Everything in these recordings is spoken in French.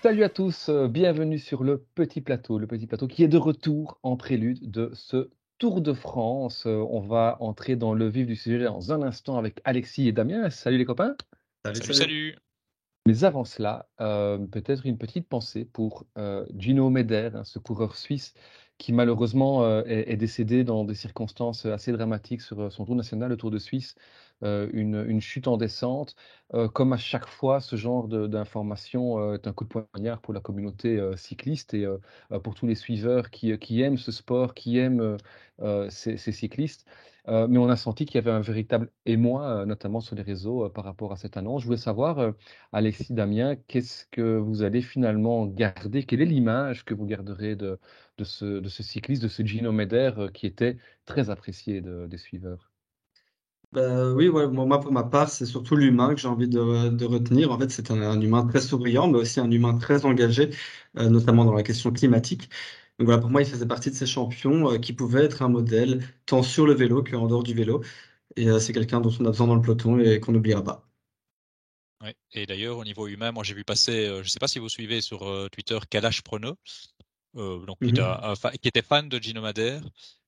Salut à tous, euh, bienvenue sur le petit plateau, le petit plateau qui est de retour en prélude de ce Tour de France. Euh, on va entrer dans le vif du sujet dans un instant avec Alexis et Damien. Salut les copains. Salut, salut. Mais avant cela, euh, peut-être une petite pensée pour Gino Meder, hein, ce coureur suisse qui malheureusement est, décédé dans des circonstances assez dramatiques sur son tour national, le Tour de Suisse. Euh, une, chute en descente. Euh, comme à chaque fois, ce genre d'information euh, est un coup de poignard pour la communauté cycliste et pour tous les suiveurs qui, aiment ce sport, qui aiment ces, cyclistes. mais on a senti qu'il y avait un véritable émoi, notamment sur les réseaux, par rapport à cette annonce. Je voulais savoir, Alexis Damien, qu'est-ce que vous allez finalement garder? Quelle est l'image que vous garderez de, ce, cycliste, de ce Gino Meder, qui était très apprécié des suiveurs bah, oui, ouais, moi pour ma part, c'est surtout l'humain que j'ai envie de, de retenir. En fait, c'est un, humain très souriant, mais aussi un humain très engagé, euh, notamment dans la question climatique. Donc voilà, pour moi, il faisait partie de ces champions euh, qui pouvaient être un modèle, tant sur le vélo qu'en dehors du vélo. Et euh, c'est quelqu'un dont on a besoin dans le peloton et qu'on n'oubliera pas. Ouais. Et d'ailleurs, au niveau humain, moi j'ai vu passer, je ne sais pas si vous suivez sur Twitter Kalash Prono, donc, qui, mm-hmm. qui, était fan de Gino Madère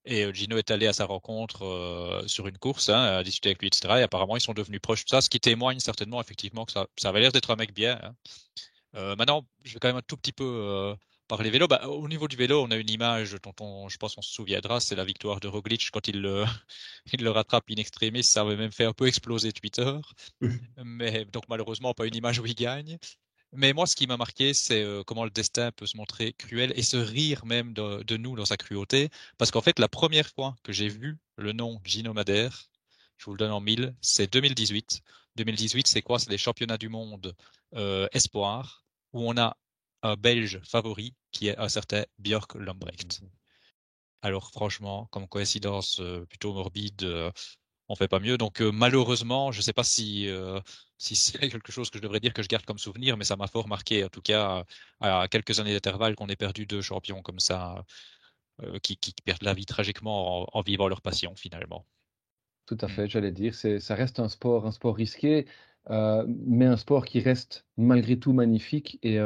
et euh, Gino est allé à sa rencontre euh, sur une course, hein, à discuter avec lui, etc. Et apparemment, ils sont devenus proches de ça, ce qui témoigne certainement, effectivement, que ça, ça avait l'air d'être un mec bien. Hein. Euh, maintenant, je vais quand même un tout petit peu parler vélo. Bah, au niveau du vélo, on a une image dont on, je pense qu'on se souviendra, c'est la victoire de Roglic quand il le, il le rattrape in extremis. Ça avait même fait un peu exploser Twitter. Mais donc, malheureusement, pas une image où il gagne. Mais moi, ce qui m'a marqué, c'est euh, comment le destin peut se montrer cruel et se rire même de, nous dans sa cruauté. Parce qu'en fait, la première fois que j'ai vu le nom Gino Madère, je vous le donne en mille, c'est 2018. 2018, c'est quoi? C'est les championnats du monde euh, espoir, où on a un Belge favori qui est un certain Björk Lambrecht. Alors franchement, comme coïncidence euh, plutôt morbide, on fait pas mieux. Donc euh, malheureusement, je ne sais pas si euh, si c'est quelque chose que je devrais dire que je garde comme souvenir, mais ça m'a fort marqué, en tout cas à quelques années d'intervalle, qu'on ait perdu deux champions comme ça, euh, qui, perdent la vie tragiquement en, vivant leur passion finalement. Tout à mmh. fait, j'allais dire, ça reste un sport, un sport risqué, mais un sport qui reste malgré tout magnifique et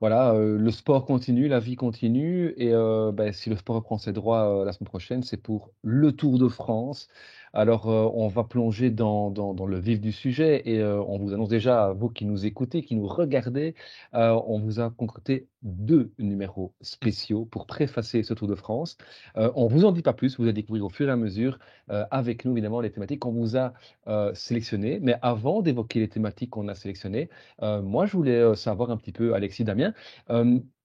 voilà, le sport continue, la vie continue et ben, si le sport reprend ses droits la semaine prochaine, c'est pour le Tour de France. Alors, euh, on va plonger dans, le vif du sujet et euh, on vous annonce déjà, vous qui nous écoutez, qui nous regardez, euh, on vous a concocté deux numéros spéciaux pour préfacer ce Tour de France. on ne vous en dit pas plus, vous allez découvrir au fur et à mesure avec nous, évidemment, les thématiques qu'on vous a sélectionnées. Mais avant d'évoquer les thématiques qu'on a sélectionnées, moi, je voulais savoir un petit peu, Alexis Damien,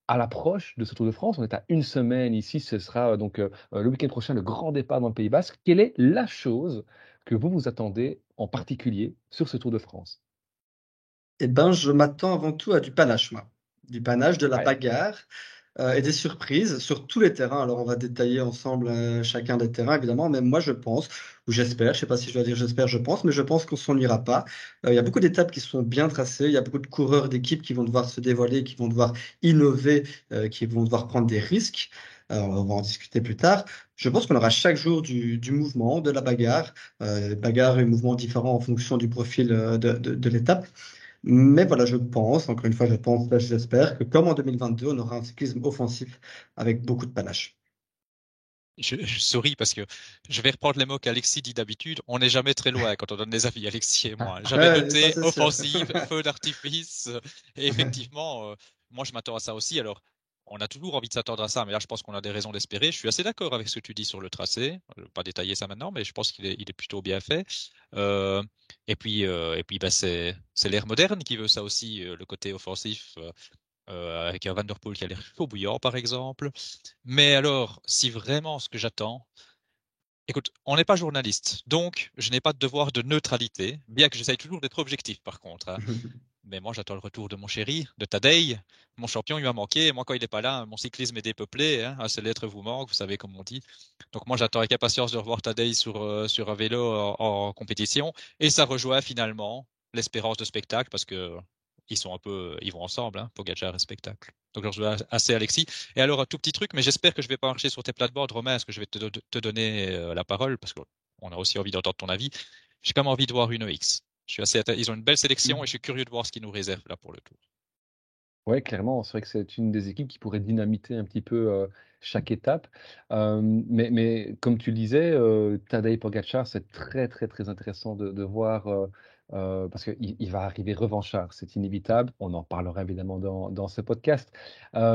à l'approche de ce Tour de France. On est à une semaine ici. Ce sera euh, donc euh, euh, le week-end prochain le grand départ dans le Pays Basque. Quelle est la chose que vous vous attendez en particulier sur ce Tour de France? Eh ben, je m'attends avant tout à du panache, moi. Du panache, de la bagarre. Euh, et des surprises sur tous les terrains. Alors, on va détailler ensemble euh, chacun des terrains, évidemment, mais moi, je pense, ou j'espère, je ne sais pas si je dois dire j'espère, je pense, mais je pense qu'on s'en ira pas. Euh, il y a beaucoup d'étapes qui sont bien tracées, il y a beaucoup de coureurs d'équipe qui vont devoir se dévoiler, qui vont devoir innover, qui vont devoir prendre des risques. on va en discuter plus tard. Je pense qu'on aura chaque jour du, mouvement, de la bagarre, bagarre et mouvement différents en fonction du profil de l'étape. Mais voilà, je pense, encore une fois, je pense, j'espère que comme en 2022, on aura un cyclisme offensif avec beaucoup de panache. Je, souris parce que je vais reprendre les mots qu'Alexis dit d'habitude. On n'est jamais très loin quand on donne des avis, Alexis et moi. Jamais noté offensive, feu d'artifice. Et effectivement, euh, moi je m'attends à ça aussi. Alors, on a toujours envie de s'attendre à ça, mais là, je pense qu'on a des raisons d'espérer. Je suis assez d'accord avec ce que tu dis sur le tracé. Je vais pas détailler ça maintenant, mais je pense qu'il est, plutôt bien fait. Euh, et puis, euh, et puis bah, c'est l'ère moderne qui veut ça aussi, euh, le côté offensif, avec un Van Der Poel qui a l'air chaud bouillant, par exemple. Mais alors, si vraiment ce que j'attends, Écoute, on n'est pas journaliste, donc je n'ai pas de devoir de neutralité, bien que j'essaye toujours d'être objectif par contre. Hein. Mais moi, j'attends le retour de mon chéri, de Tadei. Mon champion, il m'a manqué. Moi, quand il n'est pas là, mon cyclisme est dépeuplé. Hein. Ces lettres vous manquent, vous savez comme on dit. Donc moi, j'attends avec impatience de revoir Tadei sur, euh, sur un vélo en, compétition. Et ça rejoint finalement l'espérance de spectacle parce que ils sont un peu, ils vont ensemble, hein, Pogacar et spectacle. Donc je rejoins assez Alexis. Et alors un tout petit truc, mais j'espère que je vais pas marcher sur tes plates-bandes, Romain, est-ce que je vais te, te donner euh, la parole? Parce qu'on a aussi envie d'entendre ton avis. J'ai quand même envie de voir une X. Je suis assez Ils ont une belle sélection mmh. et je suis curieux de voir ce qu'ils nous réservent là pour le tour. Ouais, clairement, c'est vrai que c'est une des équipes qui pourrait dynamiter un petit peu, heu, chaque étape. Mais mais comme tu le disais, heu, Tadej c'est très, très, très intéressant de de voir, heu heu, parce qu'il il va arriver revanchard, c'est inévitable. On en parlera évidemment dans dans ce podcast.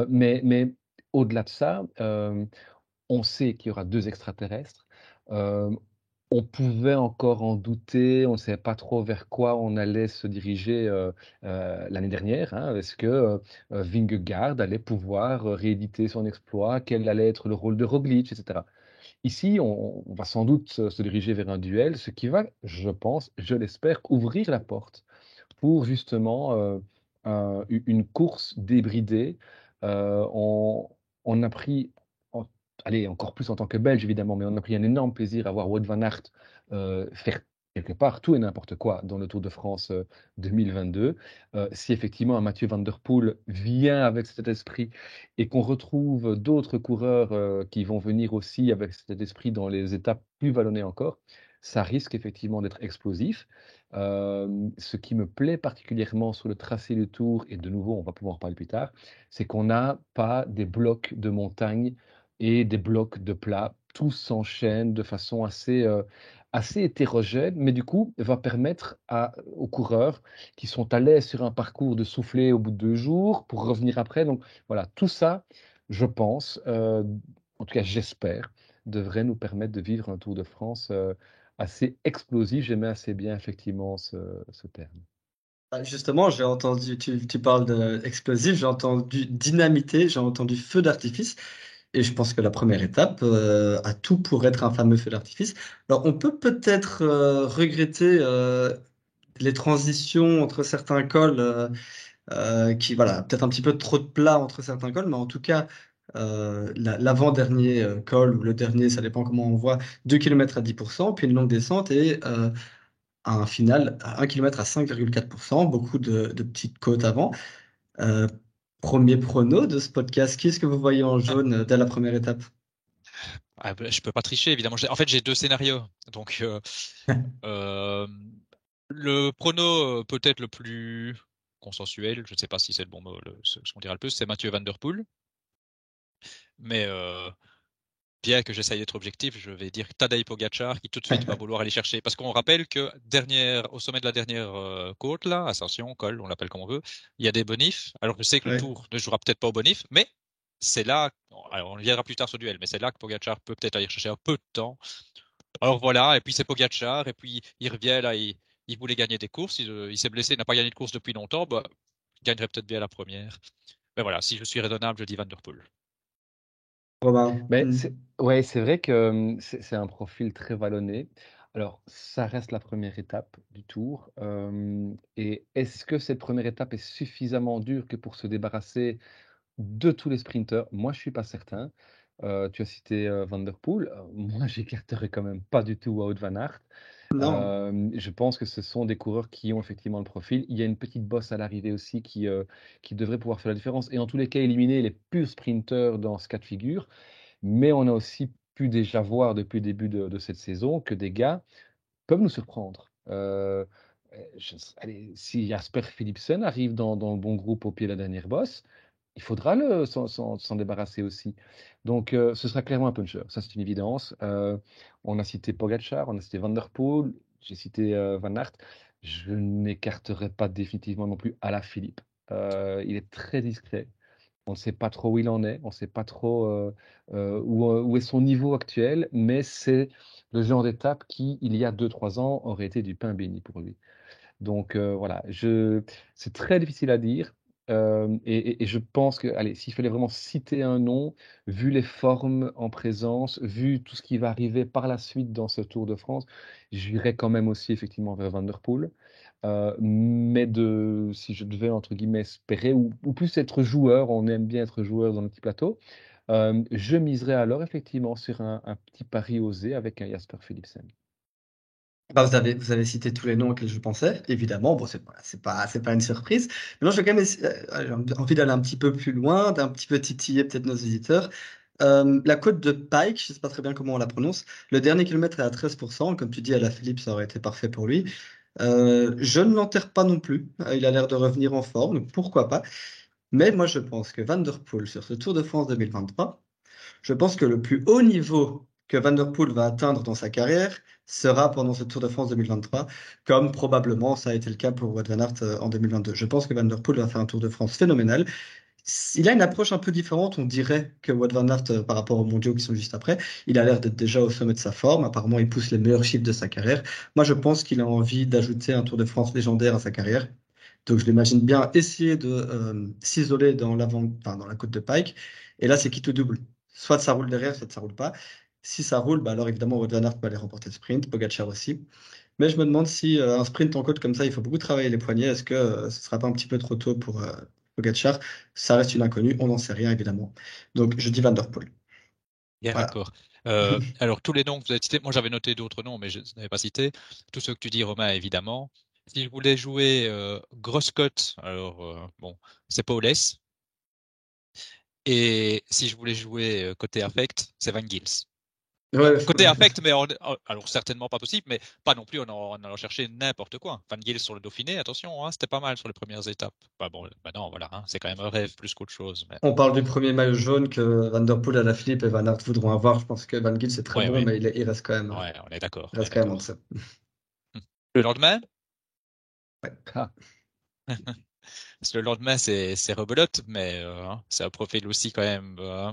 Mais mais au-delà de ça, on sait qu'il y aura 2 extraterrestres. On pouvait encore en douter, on ne savait pas trop vers quoi on allait se diriger, heu heu, l'année dernière, hein. Est-ce que, heu heu, Vingegaard allait pouvoir, rééditer son exploit? Quel allait être le rôle de Roglic et cetera? Ici, on va sans doute se diriger vers un duel, ce qui va, je pense, je l'espère, ouvrir la porte pour justement, une course débridée. On a pris allez, encore plus en tant que Belge évidemment, mais on a pris un énorme plaisir à voir Wout van Aert, heu, faire quelque part tout et n'importe quoi dans le Tour de France, heu, 2022. Heu, si effectivement un Mathieu van der Poel vient avec cet esprit et qu'on retrouve d'autres coureurs, qui vont venir aussi avec cet esprit dans les étapes plus vallonnées encore, ça risque effectivement d'être explosif. Ce qui me plaît particulièrement sur le tracé du Tour et de nouveau, on va pouvoir en parler plus tard, c'est qu'on n'a pas des blocs de montagne et des blocs de plat. Tout s'enchaîne de façon assez, heu, assez hétérogène, mais du coup, va permettre aux coureurs qui sont à l'aise sur un parcours de souffler au bout de 2 jours pour revenir après. Donc voilà, tout ça, je pense, heu, en tout cas j'espère, devrait nous permettre de vivre un Tour de France, heu, assez explosif. J'aimais assez bien effectivement ce terme. Bah, justement, j'ai entendu, tu parles d'explosif, j'ai entendu dynamité, j'ai entendu feu d'artifice. Et je pense que la première étape euh, a tout pour être un fameux feu d'artifice. Alors, on peut peut-être euh, regretter euh, les transitions entre certains cols, euh, qui, voilà, peut-être un petit peu trop de plat entre certains cols, mais en tout cas, la- l'avant-dernier col, ou le dernier, ça dépend comment on voit, 2 km à 10%, puis une longue descente et un final à 1 km à 5,4%, beaucoup de, de petites côtes avant. Premier prono de ce podcast, qui est-ce que vous voyez en jaune euh, dès la première étape? Ah, bah, je peux pas tricher, évidemment. En fait, j'ai deux scénarios. Donc, euh, euh, le prono peut-être le plus consensuel, je ne sais pas si c'est le bon mot, le, ce, qu'on dira le plus, c'est Mathieu Van Der Poel. Mais euh, bien que j'essaye d'être objectif, je vais dire Tadej Pogacar qui tout de suite va vouloir aller chercher. Parce qu'on rappelle que dernière, au sommet de la dernière euh, côte, là, ascension, col, on l'appelle comme on veut, il y a des bonifs. Alors je sais que le tour ne jouera peut-être pas au bonif, mais c'est là, alors on viendra plus tard sur duel, mais c'est là que Pogacar peut peut-être aller chercher un peu de temps. Alors voilà, et puis c'est Pogacar, et puis il revient là, il, il voulait gagner des courses, il, il s'est blessé, il n'a pas gagné de course depuis longtemps, bah, il gagnerait peut-être bien la première. Mais voilà, si je suis raisonnable, je dis Van Der Poel. Mmh. c'est ouais, c'est vrai que, c'est c'est un profil très vallonné. Alors, ça reste la première étape du Tour, et est-ce que cette première étape est suffisamment dure que pour se débarrasser de tous les sprinteurs? Moi, je suis pas certain. Heu, tu as cité, heu, Van Der Poel, heu, moi, j'écarterais quand même pas du tout Wout van Aert. Euh, je pense que ce sont des coureurs qui ont effectivement le profil. Il y a une petite bosse à l'arrivée aussi qui, qui devrait pouvoir faire la différence et en tous les cas éliminer les purs sprinteurs dans ce cas de figure. Mais on a aussi pu déjà voir depuis le début de, cette saison que des gars peuvent nous surprendre. Allez, si Jasper Philipsen arrive dans, le bon groupe au pied de la dernière bosse, il faudra s'en débarrasser aussi. Donc, euh, ce sera clairement un puncher. Ça, c'est une évidence. Euh, on a cité Pogacar, on a cité Van Der Poel, j'ai cité euh, Van Aert. Je n'écarterai pas définitivement non plus à la Philippe. il est très discret. On ne sait pas trop où il en est, on ne sait pas trop où, est son niveau actuel, mais c'est le genre d'étape qui, il y a 2-3 ans, aurait été du pain béni pour lui. Donc voilà, c'est très difficile à dire et, je pense que, allez, s'il fallait vraiment citer un nom, vu les formes en présence, vu tout ce qui va arriver par la suite dans ce Tour de France, j'irais quand même aussi effectivement vers Van mais si je devais entre guillemets espérer, ou, plus être joueur, on aime bien être joueur dans le petit plateau, je miserais alors effectivement sur un, un petit pari osé avec un Jasper Philipsen. Vous avez, cité tous les noms auxquels je pensais, évidemment. Bon, c'est pas, une surprise. Mais non, j'ai quand même euh, envie d'aller un petit peu plus loin, d'un petit peu titiller peut-être nos visiteurs. Euh, la côte de Pike, je sais pas très bien comment on la prononce. Le dernier kilomètre est à 13%. Comme tu dis, à la Philippe, ça aurait été parfait pour lui. Euh, je ne l'enterre pas non plus. Il a l'air de revenir en forme, donc pourquoi pas. Mais moi, je pense que Van Der Poel, sur ce Tour de France 2023, je pense que le plus haut niveau que Van Der Poel va atteindre dans sa carrière sera pendant ce Tour de France 2023, comme probablement ça a été le cas pour Wout van Aert euh, en 2022. Je pense que Van Der Poel va faire un Tour de France phénoménal. Il a une approche un peu différente, on dirait, que Wout van Aert euh, par rapport aux mondiaux qui sont juste après. Il a l'air d'être déjà au sommet de sa forme. Apparemment, il pousse les meilleurs chiffres de sa carrière. Moi, je pense qu'il a envie d'ajouter un Tour de France légendaire à sa carrière. Donc, je l'imagine bien essayer de euh, s'isoler dans, enfin, dans la côte de Pike. Et là, c'est qui tout double. Soit ça roule derrière, soit ça roule pas. Si ça roule, bah alors évidemment, van Aert va aller remporter le sprint, Pogacar aussi. Mais je me demande si euh, un sprint en côte comme ça, il faut beaucoup travailler les poignets. Est-ce que ce ne sera pas un petit peu trop tôt pour, Pogacar, ça reste une inconnue, on n'en sait rien évidemment. Donc je dis Van Der Poel. d'accord. Euh, alors tous les noms que vous avez cités, moi j'avais noté d'autres noms, mais je n'avais pas cité. Tous ceux que tu dis, Romain, évidemment. Si je voulais jouer euh, grosse cote, alors euh, bon, c'est Paulès. Et si je voulais jouer côté affect, c'est Van Gils. Côté affect, mais alors certainement pas possible, mais pas non plus en, allant chercher n'importe quoi. Van Gils sur le Dauphiné, attention, hein, c'était pas mal sur les premières étapes. Bah bon, bah non, voilà, hein, c'est quand même un rêve plus qu'autre chose. On parle du premier maillot jaune que Van Der Poel, la Philippe et Van Aert voudront avoir. Je pense que Van Gils c'est très bon, mais il, reste quand même. Ouais, on est d'accord. Il reste quand même en dessous. Le lendemain? Ouais. Ah. le lendemain, c'est rebelote, mais euh, hein, c'est un profil aussi quand même euh,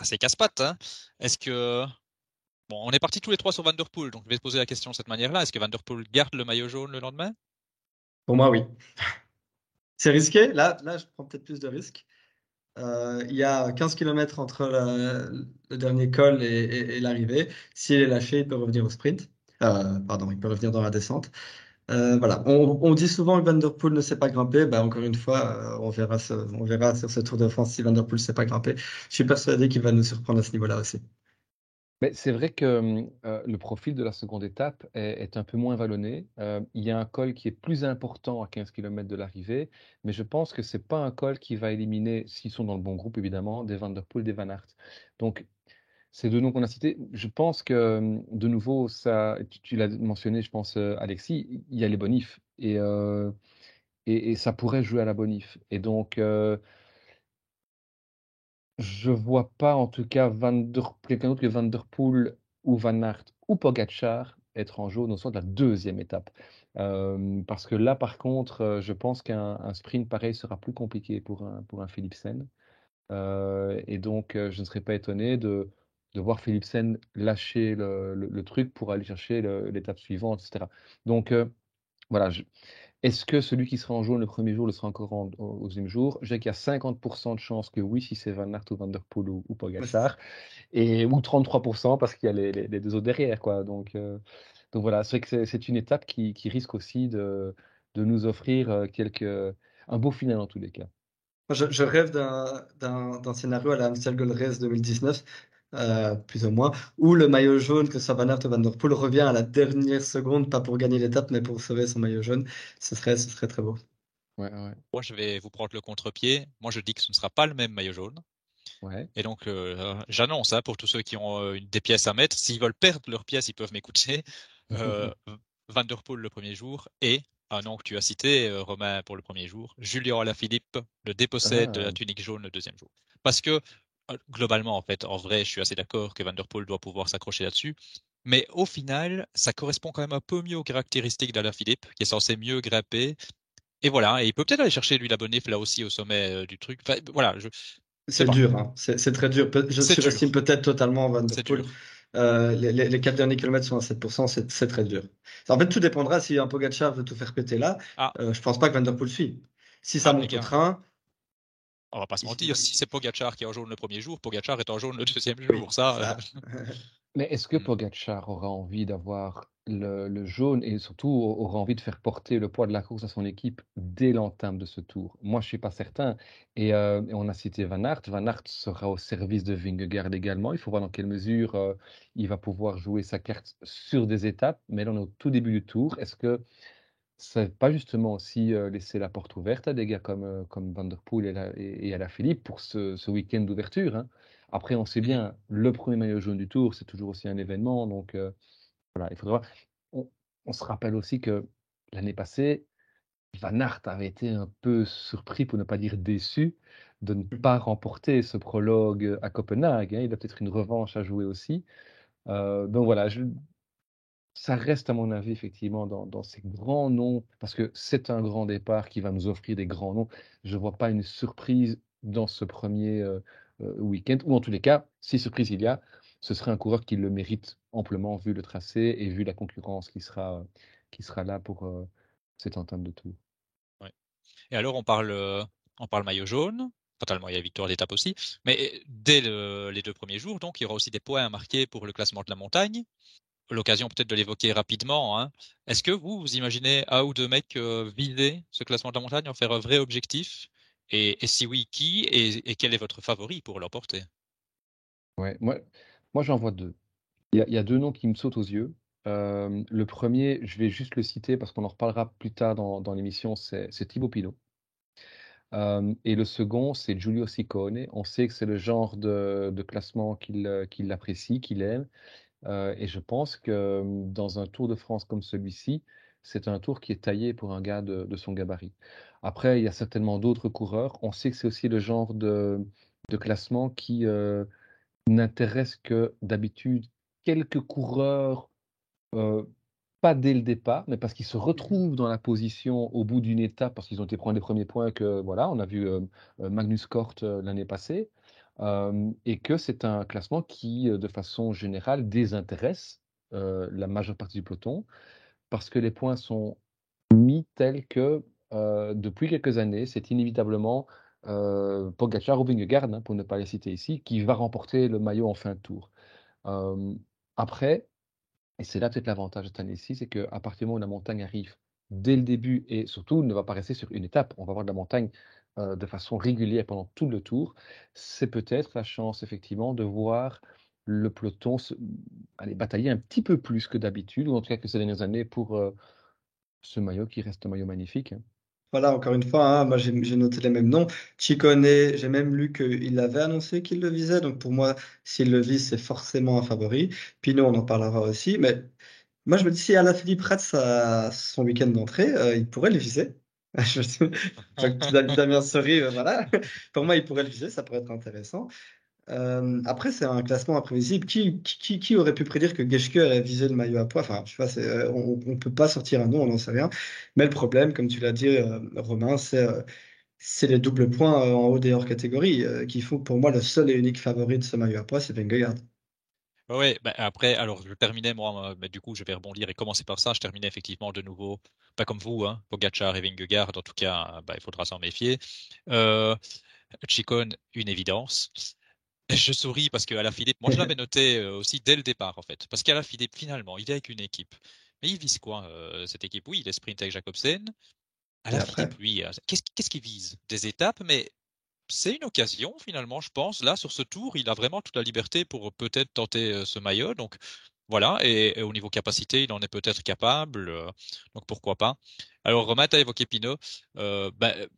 assez casse-pattes. Hein. Est-ce que. Bon, on est partis tous les trois sur Vanderpool, donc je vais poser la question de cette manière-là. Est-ce que Vanderpool garde le maillot jaune le lendemain? Pour moi, oui. C'est risqué. Là, là, je prends peut-être plus de risques. Euh, il y a 15 km entre le dernier col et, l'arrivée. S'il est lâché, il peut revenir au sprint. Euh, pardon, il peut revenir dans la descente. Euh, voilà, on, dit souvent que Van Der Poel ne sait pas grimper. Bah, encore une fois, euh, on, verra sur ce Tour de France si Van Der Poel ne sait pas grimper. Je suis persuadé qu'il va nous surprendre à ce niveau-là aussi. Mais c'est vrai que euh, le profil de la seconde étape est, un peu moins vallonné. il y a un col qui est plus important à 15 km de l'arrivée, mais je pense que ce n'est pas un col qui va éliminer, s'ils sont dans le bon groupe évidemment, des Van Der des Van Aert. Donc ces deux noms qu'on a cités, je pense que, de nouveau, ça, tu, l'as mentionné, je pense, euh, Alexis, il y a les bonifs et, euh, et, ça pourrait jouer à la bonif. Et donc, euh, je vois pas, en tout cas, quelqu'un d'autre que Van Der Poel ou Van Aert ou Pogacar être en jaune au sort de la deuxième étape. parce que là, par contre, je pense qu'un sprint pareil sera plus compliqué pour un, pour un Philipsen. et donc, je ne serais pas étonné de, de voir Philipsen lâcher le, truc pour aller chercher l'étape suivante, etc. Donc, euh, voilà. Est-ce que celui qui sera en jaune le premier jour le sera encore au deuxième jour? Dirais qu'il y a 50% de chances que oui, si c'est Van Aert ou Van Der Poel ou, ou Pogacar, et, ou 33% parce qu'il y a les, deux autres derrière. Euh, donc voilà, c'est que c'est une étape qui, risque aussi de, de nous offrir euh, quelques, un beau final en tous les cas. Je, rêve d'un scénario à la Amstel Gold Race 2019 euh, plus ou moins, ou le maillot jaune, que soit Van Aert ou Van Der Poel, revient à la dernière seconde, pas pour gagner l'étape, mais pour sauver son maillot jaune. Ce serait, ce serait très beau. Ouais, ouais. Moi, je vais vous prendre le contre-pied. Moi, je dis que ce ne sera pas le même maillot jaune. Ouais. Et donc, euh, j'annonce hein, pour tous ceux qui ont euh, des pièces à mettre, s'ils veulent perdre leurs pièces, ils peuvent m'écouter. Van Der Poel le premier jour et un nom que tu as cité, Romain, pour le premier jour, Julien Alaphilippe le dépossède de la ah. tunique jaune le deuxième jour. Parce que ah, globalement, en fait, en vrai, je suis assez d'accord que Van Der Poel doit pouvoir s'accrocher là-dessus. Mais au final, ça correspond quand même un peu mieux aux caractéristiques d'Alain Philippe, qui est censé mieux grimper. Et voilà, et il peut peut-être aller chercher lui la bonif là aussi au sommet euh, du truc. voilà, c'est dur, hein. c'est très dur. Je surestime peut-être totalement Van Der Poel. Euh, les, les, 4 derniers kilomètres sont à 7%, c'est très dur. En fait, tout dépendra si un Pogacar veut tout faire péter là. Ah. Euh, je pense pas que Van Der Poel suit. Si ça ah, monte au train, on va pas se mentir, si c'est Pogachar qui est en jaune le premier jour, Pogachar est en jaune le deuxième jour. Ça, euh, Mais est-ce que hmm. Pogachar aura envie d'avoir le, jaune et surtout aura envie de faire porter le poids de la course à son équipe dès l'entame de ce tour? Moi, je suis pas certain. Et, euh, on a cité Van Aert. Van Aert sera au service de Vingegaard également. Il faut voir dans quelle mesure euh, il va pouvoir jouer sa carte sur des étapes. Mais là, on est au tout début du tour. Est-ce que c'est pas justement aussi laisser la porte ouverte à des gars comme, comme Van Der Poel et, à la Philippe pour ce, week-end d'ouverture. Hein. Après, on sait bien, le premier maillot jaune du tour, c'est toujours aussi un événement. Donc, voilà, il faudra. On, on, se rappelle aussi que l'année passée, Van Aert avait été un peu surpris, pour ne pas dire déçu, de ne Mmh. pas remporter ce prologue à Copenhague. Hein. Il a peut-être une revanche à jouer aussi. Euh, donc voilà, je, ça reste à mon avis effectivement dans, ces grands noms, parce que c'est un grand départ qui va nous offrir des grands noms. Je ne vois pas une surprise dans ce premier euh, euh, week-end, ou en tous les cas, si surprise il y a, ce serait un coureur qui le mérite amplement vu le tracé et vu la concurrence qui sera, qui sera là pour euh, cette entame de tour. Et alors on parle, on parle maillot jaune, fatalement il y a victoire d'étape aussi, mais dès les deux premiers jours, donc il y aura aussi des points à marquer pour le classement de la montagne l'occasion peut-être de l'évoquer rapidement. Hein. Est-ce que vous, vous imaginez un ou deux mecs euh, vider ce classement de la montagne, en faire un vrai objectif? Et, si oui, qui? Et, quel est votre favori pour l'emporter? Ouais, moi, moi j'en vois deux. Il y, a, deux noms qui me sautent aux yeux. Euh, le premier, je vais juste le citer parce qu'on en reparlera plus tard dans, l'émission, c'est Thibaut Pinot. Euh, et le second, c'est Giulio Ciccone. On sait que c'est le genre de, classement qu'il apprécie, qu'il aime. Euh, et je pense que mmh, dans un Tour de France comme celui-ci, c'est un tour qui est taillé pour un gars de, son gabarit. Après, il y a certainement d'autres coureurs. On sait que c'est aussi le genre de, classement qui euh, n'intéresse que d'habitude quelques coureurs, euh, pas dès le départ, mais parce qu'ils se retrouvent dans la position au bout d'une étape, parce qu'ils ont été prendre les premiers points que, voilà, on a vu Magnus Kort l'année passée et que c'est un classement qui, de façon générale, désintéresse la majeure partie du peloton, parce que les points sont mis tels que, depuis quelques années, c'est inévitablement Pogacar ou Vingegaard, hein, pour ne pas les citer ici, qui va remporter le maillot en fin de tour. après, et c'est là peut-être l'avantage de cette année-ci, c'est qu'à partir du moment où la montagne arrive dès le début et surtout ne va pas rester sur une étape, on va voir de la montagne euh, de façon régulière pendant tout le tour, c'est peut-être la chance effectivement de voir le peloton aller batailler un petit peu plus que d'habitude, ou en tout cas que ces dernières années, pour euh, ce maillot qui reste un maillot magnifique. Voilà, encore une fois, hein, j'ai noté les mêmes noms. Chicone, j'ai même lu qu'il avait annoncé qu'il le visait, donc pour moi, s'il le vise, c'est forcément un favori. Pinot, on en parlera aussi, mais moi je me dis, si Alaphilippe rate sa, son week-end d'entrée, euh, il pourrait le viser. Damien Sori, euh, voilà. Pour moi, il pourrait le viser, ça pourrait être intéressant. Euh, après, c'est un classement imprévisible. Qui, qui, qui, aurait pu prédire que Geschke allait viser le maillot à poids? Enfin, je sais pas, on ne peut pas sortir un nom, on n'en sait rien. Mais le problème, comme tu l'as dit, euh, Romain, c'est c'est les doubles points en haut des hors catégories qui font pour moi le seul et unique favori de ce maillot à poids, c'est Vingegaard. Oui, bah après, alors je terminais moi, mais du coup je vais rebondir et commencer par ça. Je terminais effectivement de nouveau, pas comme vous, hein, Pogacar et Vingegaard. En tout cas, bah, il faudra s'en méfier. Euh, Chicone, une évidence. Je souris parce qu'à la Philippe, moi je l'avais noté euh, aussi dès le départ en fait. Parce qu'à la Philippe, finalement, il est avec une équipe. Mais il vise quoi euh, cette équipe? Oui, il est sprint avec Jacobsen. À la Philippe, lui, euh, qu'est-ce qu'il vise? Des étapes, mais c'est une occasion finalement, je pense. Là, sur ce tour, il a vraiment toute la liberté pour peut-être tenter ce maillot. Donc voilà, et, au niveau capacité, il en est peut-être capable. donc pourquoi pas Alors Romain, as évoqué Pinot. Euh, ben,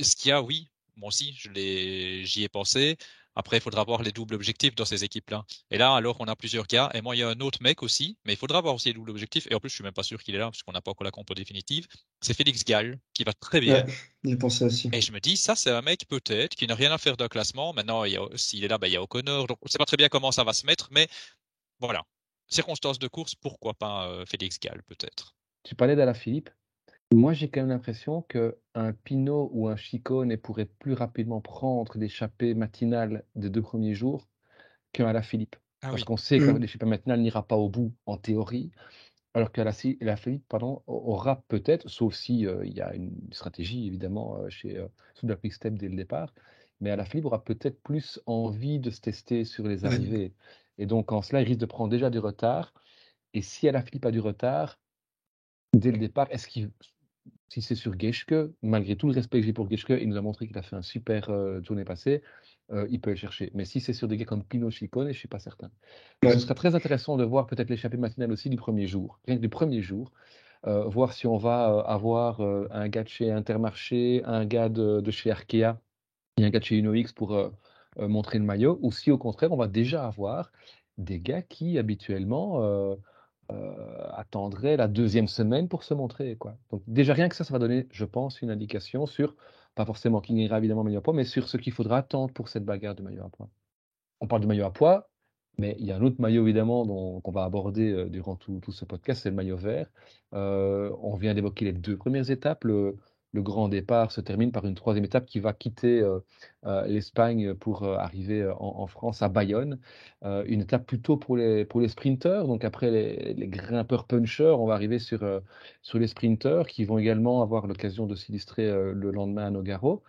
ce qu'il y a, oui, moi aussi, j'y ai pensé. Après, il faudra voir les doubles objectifs dans ces équipes-là. Et là, alors, on a plusieurs gars. Et moi, il y a un autre mec aussi, mais il faudra voir aussi les doubles objectifs. Et en plus, je suis même pas sûr qu'il est là, parce qu'on n'a pas encore la compo définitive. C'est Félix Gall, qui va très bien. Ouais, pensé aussi. Et je me dis, ça, c'est un mec peut-être qui n'a rien à faire d'un classement. Maintenant, s'il est là, ben, il y a O'Connor. Donc, on ne sait pas très bien comment ça va se mettre, mais voilà. Circonstances de course, pourquoi pas euh, Félix Gall, peut-être. Tu parlais d'Ala Philippe? Moi, j'ai quand même l'impression qu'un Pinot ou un Chicone pourrait plus rapidement prendre l'échappée matinale des deux premiers jours qu'un Alaphilippe. Ah Parce qu'on sait que mmh. l'échappée matinale n'ira pas au bout en théorie, alors qu'Alaphilippe pardon, aura peut-être, sauf si euh, il y a une stratégie évidemment euh, chez euh, sous la Quick Step dès le départ, mais Alaphilippe aura peut-être plus envie de se tester sur les arrivées. Et donc en cela, il risque de prendre déjà du retard. Et si Alaphilippe a du retard, dès le départ, est-ce qu'il si c'est sur Geschke, malgré tout le respect que j'ai pour Geschke, il nous a montré qu'il a fait un super euh, tournée passée, euh, il peut le chercher. Mais si c'est sur des gars comme Pino Chicone, je ne suis pas certain. Ce sera très intéressant de voir peut-être l'échappée matinale aussi du premier jour, rien que du premier jour, euh, voir si on va avoir un gars de chez Intermarché, un gars de, chez Arkea et un gars de chez UnoX pour montrer le maillot, ou si au contraire on va déjà avoir des gars qui habituellement attendrait la deuxième semaine pour se montrer. Quoi. Donc déjà rien que ça, ça va donner, je pense, une indication sur, pas forcément qui ira évidemment maillot à poids, mais sur ce qu'il faudra attendre pour cette bagarre de maillot à poids. On parle du maillot à poids, mais il y a un autre maillot évidemment qu'on va aborder euh, durant tout, ce podcast, c'est le maillot vert. Euh, on vient d'évoquer les deux premières étapes. Le grand départ se termine par une troisième étape qui va quitter euh, euh, l'Espagne pour euh, arriver en, France à Bayonne. une étape plutôt pour les, pour les sprinteurs. Donc après les, grimpeurs punchers, on va arriver sur, sur les sprinteurs qui vont également avoir l'occasion de s'illustrer le lendemain à Nogaro.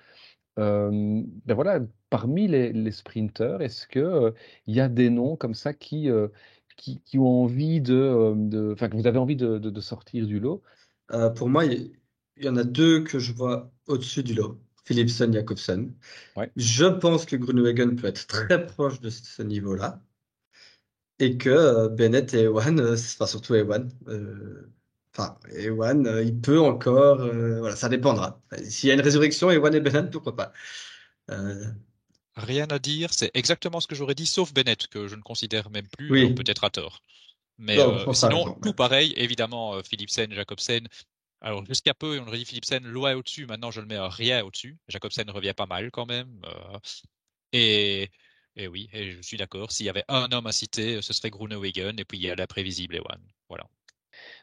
ben voilà, parmi les, les sprinteurs, est-ce qu'il il y a des noms comme ça qui, qui, ont envie de, enfin que vous avez envie de, de, de sortir du lot? Pour moi, il y en a deux que je vois au-dessus du lot. Philipson, Jacobsen. Je pense que Grunewagen peut être très proche de ce niveau-là. Et que euh, Bennett et Ewan, euh, enfin surtout Ewan, euh, enfin Ewan, il peut encore, voilà, ça dépendra. S'il y a une résurrection, Ewan et Bennett, pourquoi pas. Rien à dire, c'est exactement ce que j'aurais dit, sauf Bennett, que je ne considère même plus, peut-être à tort. Mais sinon, tout pareil, évidemment, Philipsen, Jacobsen, alors, jusqu'à peu, on aurait dit Philipsen loin au-dessus. Maintenant, je le mets à rien au-dessus. Jacobsen revient pas mal quand même. Euh, et, et, oui, et je suis d'accord. S'il y avait un homme à citer, ce serait Groenewegen. Et puis, il y a l'imprévisible Ewan. Voilà.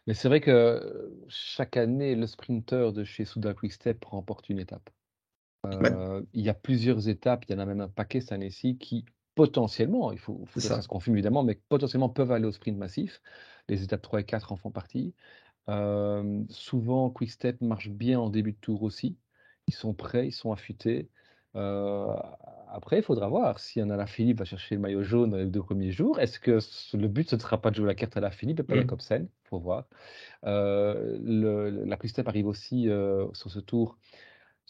Mais c'est vrai que chaque année, le sprinter de chez Souda Quickstep remporte une étape. Euh, il y a plusieurs étapes, il y en a même un paquet cette année-ci qui potentiellement, il faut, faut que ça se confirme évidemment, mais potentiellement peuvent aller au sprint massif. Les étapes 3 et 4 en font partie souvent, Quickstep marche bien en début de tour aussi. Ils sont prêts, ils sont affûtés. après, il faudra voir si un Philippe va chercher le maillot jaune les deux premiers jours. Est-ce que le but, ce ne sera pas de jouer la carte à la Philippe et pas la mmh. Copsen Il faut voir. la Quickstep arrive aussi sur ce tour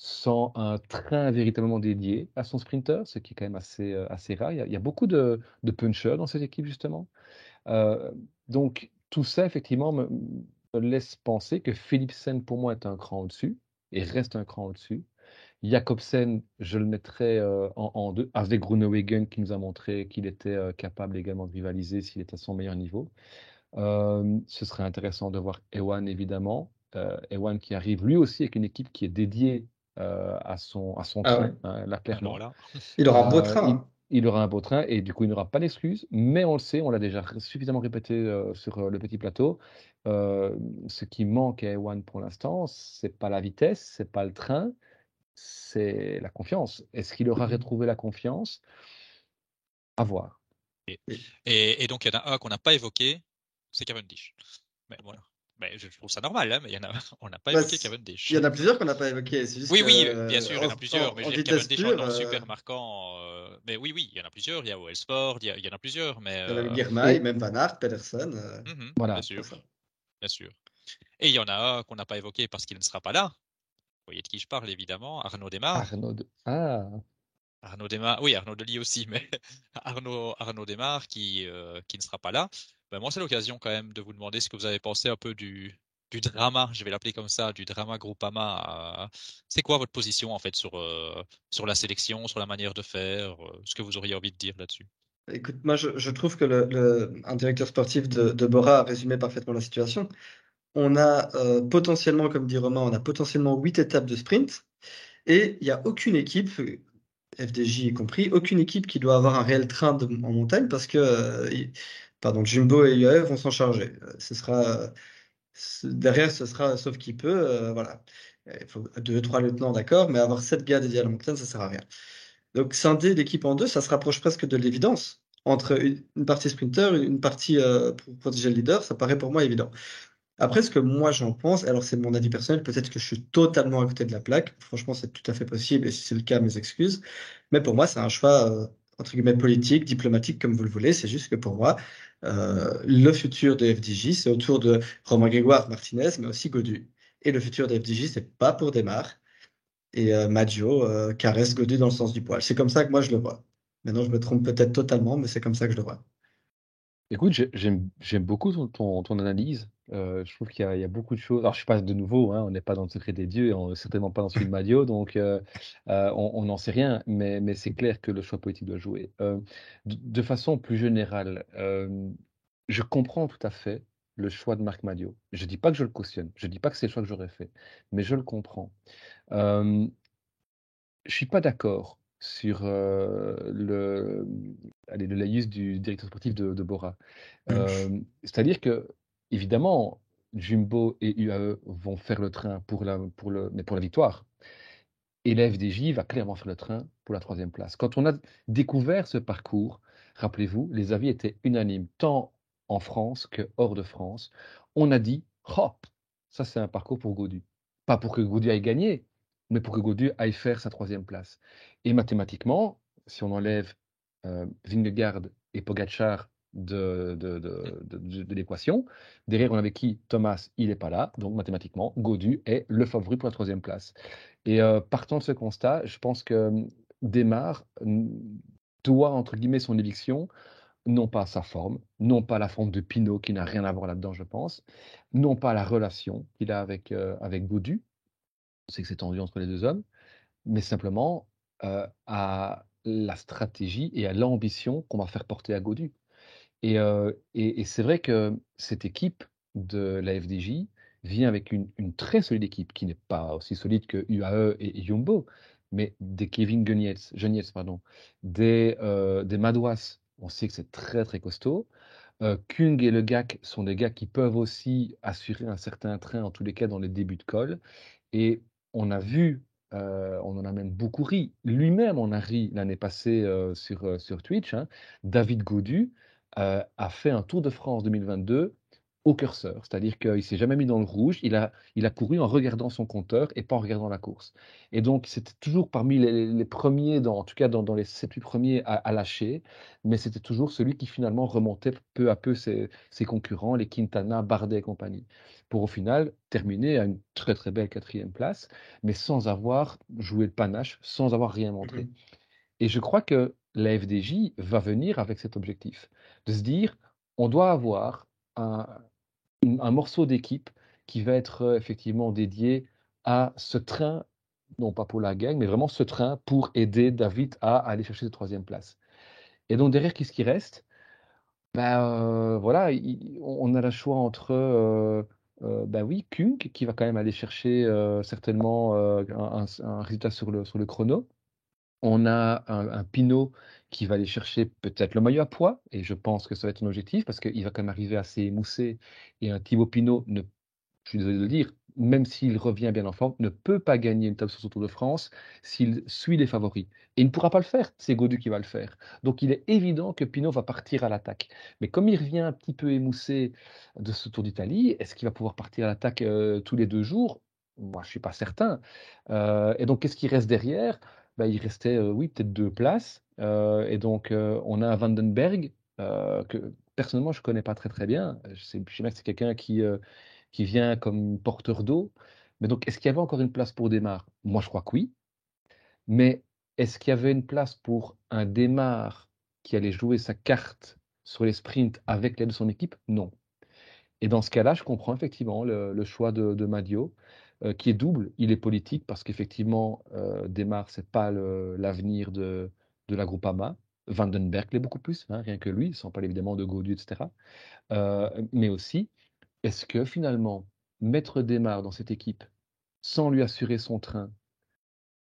sans un train véritablement dédié à son sprinter, ce qui est quand même assez, assez rare. Il y, a, beaucoup de, de punchers dans cette équipe, justement. donc, tout ça, effectivement, me, laisse penser que Philipsen, pour moi, est un cran au-dessus et reste un cran au-dessus. Jacobsen, je le mettrais euh, en, deux, avec Grunewegen qui nous a montré qu'il était euh, capable également de rivaliser s'il était à son meilleur niveau. Euh, ce serait intéressant de voir Ewan, évidemment. Ewan qui arrive lui aussi avec une équipe qui est dédiée à son, à son ah train, hein, là, Il aura un beau train. Il aura un beau train et du coup, il n'aura pas d'excuses. Mais on le sait, on l'a déjà suffisamment répété euh, sur euh, le petit plateau. Euh, ce qui manque à Ewan pour l'instant, c'est pas la vitesse, c'est pas le train, c'est la confiance. Est-ce qu'il aura retrouvé la confiance? À voir. Et, donc, il y en a un qu'on n'a pas évoqué, c'est Cavendish. Mais voilà. Mais je trouve ça normal, hein, mais y en a, on n'a pas bah, évoqué Cavendish. Il y en a plusieurs qu'on n'a pas évoqué. oui, oui, bien sûr, il y en a plusieurs. mais je veux dire, Cavendish super marquant. Euh, mais oui, oui, il y en a plusieurs. Il y a Wellsford, il, y en a plusieurs. Mais, il y a même Girmay, même Van Aert, Pedersen. Euh. Mhm, voilà. Bien sûr. Bien sûr. Et il y en a un qu'on n'a pas évoqué parce qu'il ne sera pas là. Vous voyez de qui je parle, évidemment. Arnaud Desmar. Arnaud de... Ah. Arnaud Desmar, oui, Arnaud Delis aussi, mais Arnaud, Arnaud Desmar qui, euh, qui ne sera pas là. Ben moi, c'est l'occasion quand même de vous demander ce que vous avez pensé un peu du, drama, je vais l'appeler comme ça, du drama Groupama. C'est quoi votre position en fait sur, euh, sur la sélection, sur la manière de faire, euh, ce que vous auriez envie de dire là-dessus? Écoute, moi je, trouve que le, un directeur sportif de, de, Bora a résumé parfaitement la situation. On a euh, potentiellement, comme dit Romain, on a potentiellement huit étapes de sprint et il n'y a aucune équipe, FDJ y compris, aucune équipe qui doit avoir un réel train en montagne parce que pardon, Jumbo et UAE vont s'en charger. Sera derrière, ce sera sauf qui peut. Euh, voilà. Il faut deux, trois lieutenants, d'accord, mais avoir sept gars dédiés à la montagne, ça sert à rien. Donc scinder l'équipe en deux, ça se rapproche presque de l'évidence. Entre une, partie sprinter, une partie euh, pour protéger le leader, ça paraît pour moi évident. Après, ce que moi j'en pense, alors c'est mon avis personnel, peut-être que je suis totalement à côté de la plaque. Franchement, c'est tout à fait possible, et si c'est le cas, mes excuses. Mais pour moi, c'est un choix euh, entre guillemets politique, diplomatique, comme vous le voulez. C'est juste que pour moi, euh, le futur de FDJ, c'est autour de Romain Grégoire, Martinez, mais aussi Godu. Et le futur de FDJ, c'est pas pour Desmar. Et euh, Maggio euh, caresse Godu dans le sens du poil. C'est comme ça que moi je le vois. Maintenant, je me trompe peut-être totalement, mais c'est comme ça que je le vois. Écoute, j'aime beaucoup ton, ton, analyse. Euh, je trouve qu'il y, a beaucoup de choses. Alors, je suis pas de nouveau, hein, on n'est pas dans le secret des dieux et on n'est certainement pas dans celui de Madio, donc euh, euh, on n'en sait rien, mais, mais c'est clair que le choix politique doit jouer. De, de, façon plus générale, je comprends tout à fait le choix de Marc Madio. Je ne dis pas que je le cautionne, je ne dis pas que c'est le choix que j'aurais fait, mais je le comprends. je ne suis pas d'accord sur le, allez, le laïus du directeur sportif de, Bora. Mmh. C'est-à-dire que, évidemment, Jumbo et UAE vont faire le train pour la, pour le, mais pour la victoire. Et la FDJ va clairement faire le train pour la troisième place. Quand on a découvert ce parcours, rappelez-vous, les avis étaient unanimes, tant en France que hors de France. On a dit, oh, ça c'est un parcours pour Gaudu. Pas pour que Gaudu aille gagner, mais pour que Gaudu aille faire sa troisième place. Et mathématiquement, si on enlève euh, Vingegaard et Pogacar de, l'équation. Derrière, on avait qui? Thomas, il n'est pas là. Donc, mathématiquement, Godu est le favori pour la troisième place. Et euh, partant de ce constat, je pense que hum, Desmar hum, doit, entre guillemets, son éviction, non pas sa forme, non pas la forme de Pinot, qui n'a rien à voir là-dedans, je pense, non pas la relation qu'il a avec, euh, avec Godu, c'est que c'est tendu entre les deux hommes, mais simplement euh, à la stratégie et à l'ambition qu'on va faire porter à Godu. Et, c'est vrai que cette équipe de la FDJ vient avec une, très solide équipe, qui n'est pas aussi solide que UAE et, Jumbo, mais des Kevin Genietz, pardon, des, des Madouas, on sait que c'est très très costaud. Kung et le GAC sont des gars qui peuvent aussi assurer un certain train, en tous les cas dans les débuts de col. Et on a vu, on en a même beaucoup ri, lui-même on a ri l'année passée sur, sur Twitch, hein, David Godu, euh, a fait un Tour de France 2022 au curseur, c'est-à-dire qu'il s'est jamais mis dans le rouge, il a, il a couru en regardant son compteur et pas en regardant la course. Et donc, c'était toujours parmi les, premiers, dans, en tout cas dans, dans les 7-8 premiers à, lâcher, mais c'était toujours celui qui finalement remontait peu à peu ses, ses, concurrents, les Quintana, Bardet et compagnie, pour au final terminer à une très très belle quatrième place, mais sans avoir joué le panache, sans avoir rien montré. Mmh et je crois que la FDJ va venir avec cet objectif, de se dire, on doit avoir un, morceau d'équipe qui va être euh, effectivement dédié à ce train, non pas pour la gang, mais vraiment ce train pour aider David à aller chercher cette troisième place. Et donc derrière, qu'est-ce qui reste? Ben, euh, voilà, on a le choix entre, euh, ben oui, Kunk, qui va quand même aller chercher certainement un, un, résultat sur le, sur le chrono, on a un, Pinot qui va aller chercher peut-être le maillot à poids, et je pense que ça va être un objectif parce qu'il va quand même arriver assez émoussé. Et un Thibaut Pinot, ne, je suis désolé de le dire, même s'il revient bien en forme, ne peut pas gagner une table sur son Tour de France s'il suit les favoris. Et il ne pourra pas le faire, c'est Godu qui va le faire. Donc il est évident que Pinot va partir à l'attaque. Mais comme il revient un petit peu émoussé de ce Tour d'Italie, est-ce qu'il va pouvoir partir à l'attaque euh, tous les deux jours? Moi, je ne suis pas certain. Euh, et donc, qu'est-ce qui reste derrière? Bah, il restait, oui, peut-être deux places. et donc, on a Vandenberg, que personnellement, je ne connais pas très très bien. Je sais, je bien que c'est quelqu'un qui, qui vient comme porteur d'eau. Mais donc, est-ce qu'il y avait encore une place pour Démarre? Moi, je crois que oui. Mais est-ce qu'il y avait une place pour un Démarre qui allait jouer sa carte sur les sprints avec l'aide de son équipe? Non. Et dans ce cas-là, je comprends effectivement le, choix de, de Madio. Euh, qui est double. Il est politique parce qu'effectivement, euh, Desmar, ce n'est pas l'avenir de, de la Groupama. Vandenberg l'est beaucoup plus, hein, rien que lui, sans parler évidemment de Gaudu, etc. Euh, mais aussi, est-ce que finalement, mettre Desmar dans cette équipe sans lui assurer son train,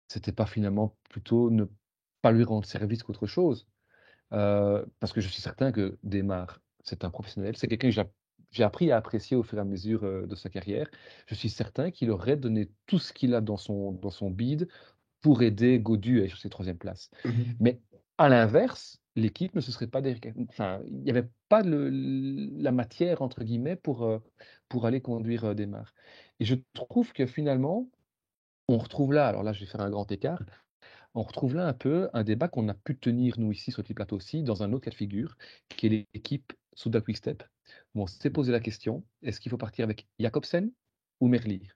c'était pas finalement plutôt ne pas lui rendre service qu'autre chose? Euh, Parce que je suis certain que Desmar, c'est un professionnel, c'est quelqu'un que j'ai appris à apprécier au fur et à mesure de sa carrière. Je suis certain qu'il aurait donné tout ce qu'il a dans son, dans son bid pour aider Godu à aller chercher troisième place. Mmh Mais à l'inverse, l'équipe ne se serait pas enfin, il n'y avait pas le, la matière entre guillemets pour, pour aller conduire euh, Desmar. Et je trouve que finalement, on retrouve là, alors là je vais faire un grand écart, on retrouve là un peu un débat qu'on a pu tenir nous ici sur le plateau aussi dans un autre cas de figure, qui est l'équipe Souda Quickstep on s'est posé la question, est-ce qu'il faut partir avec Jacobsen ou Merlier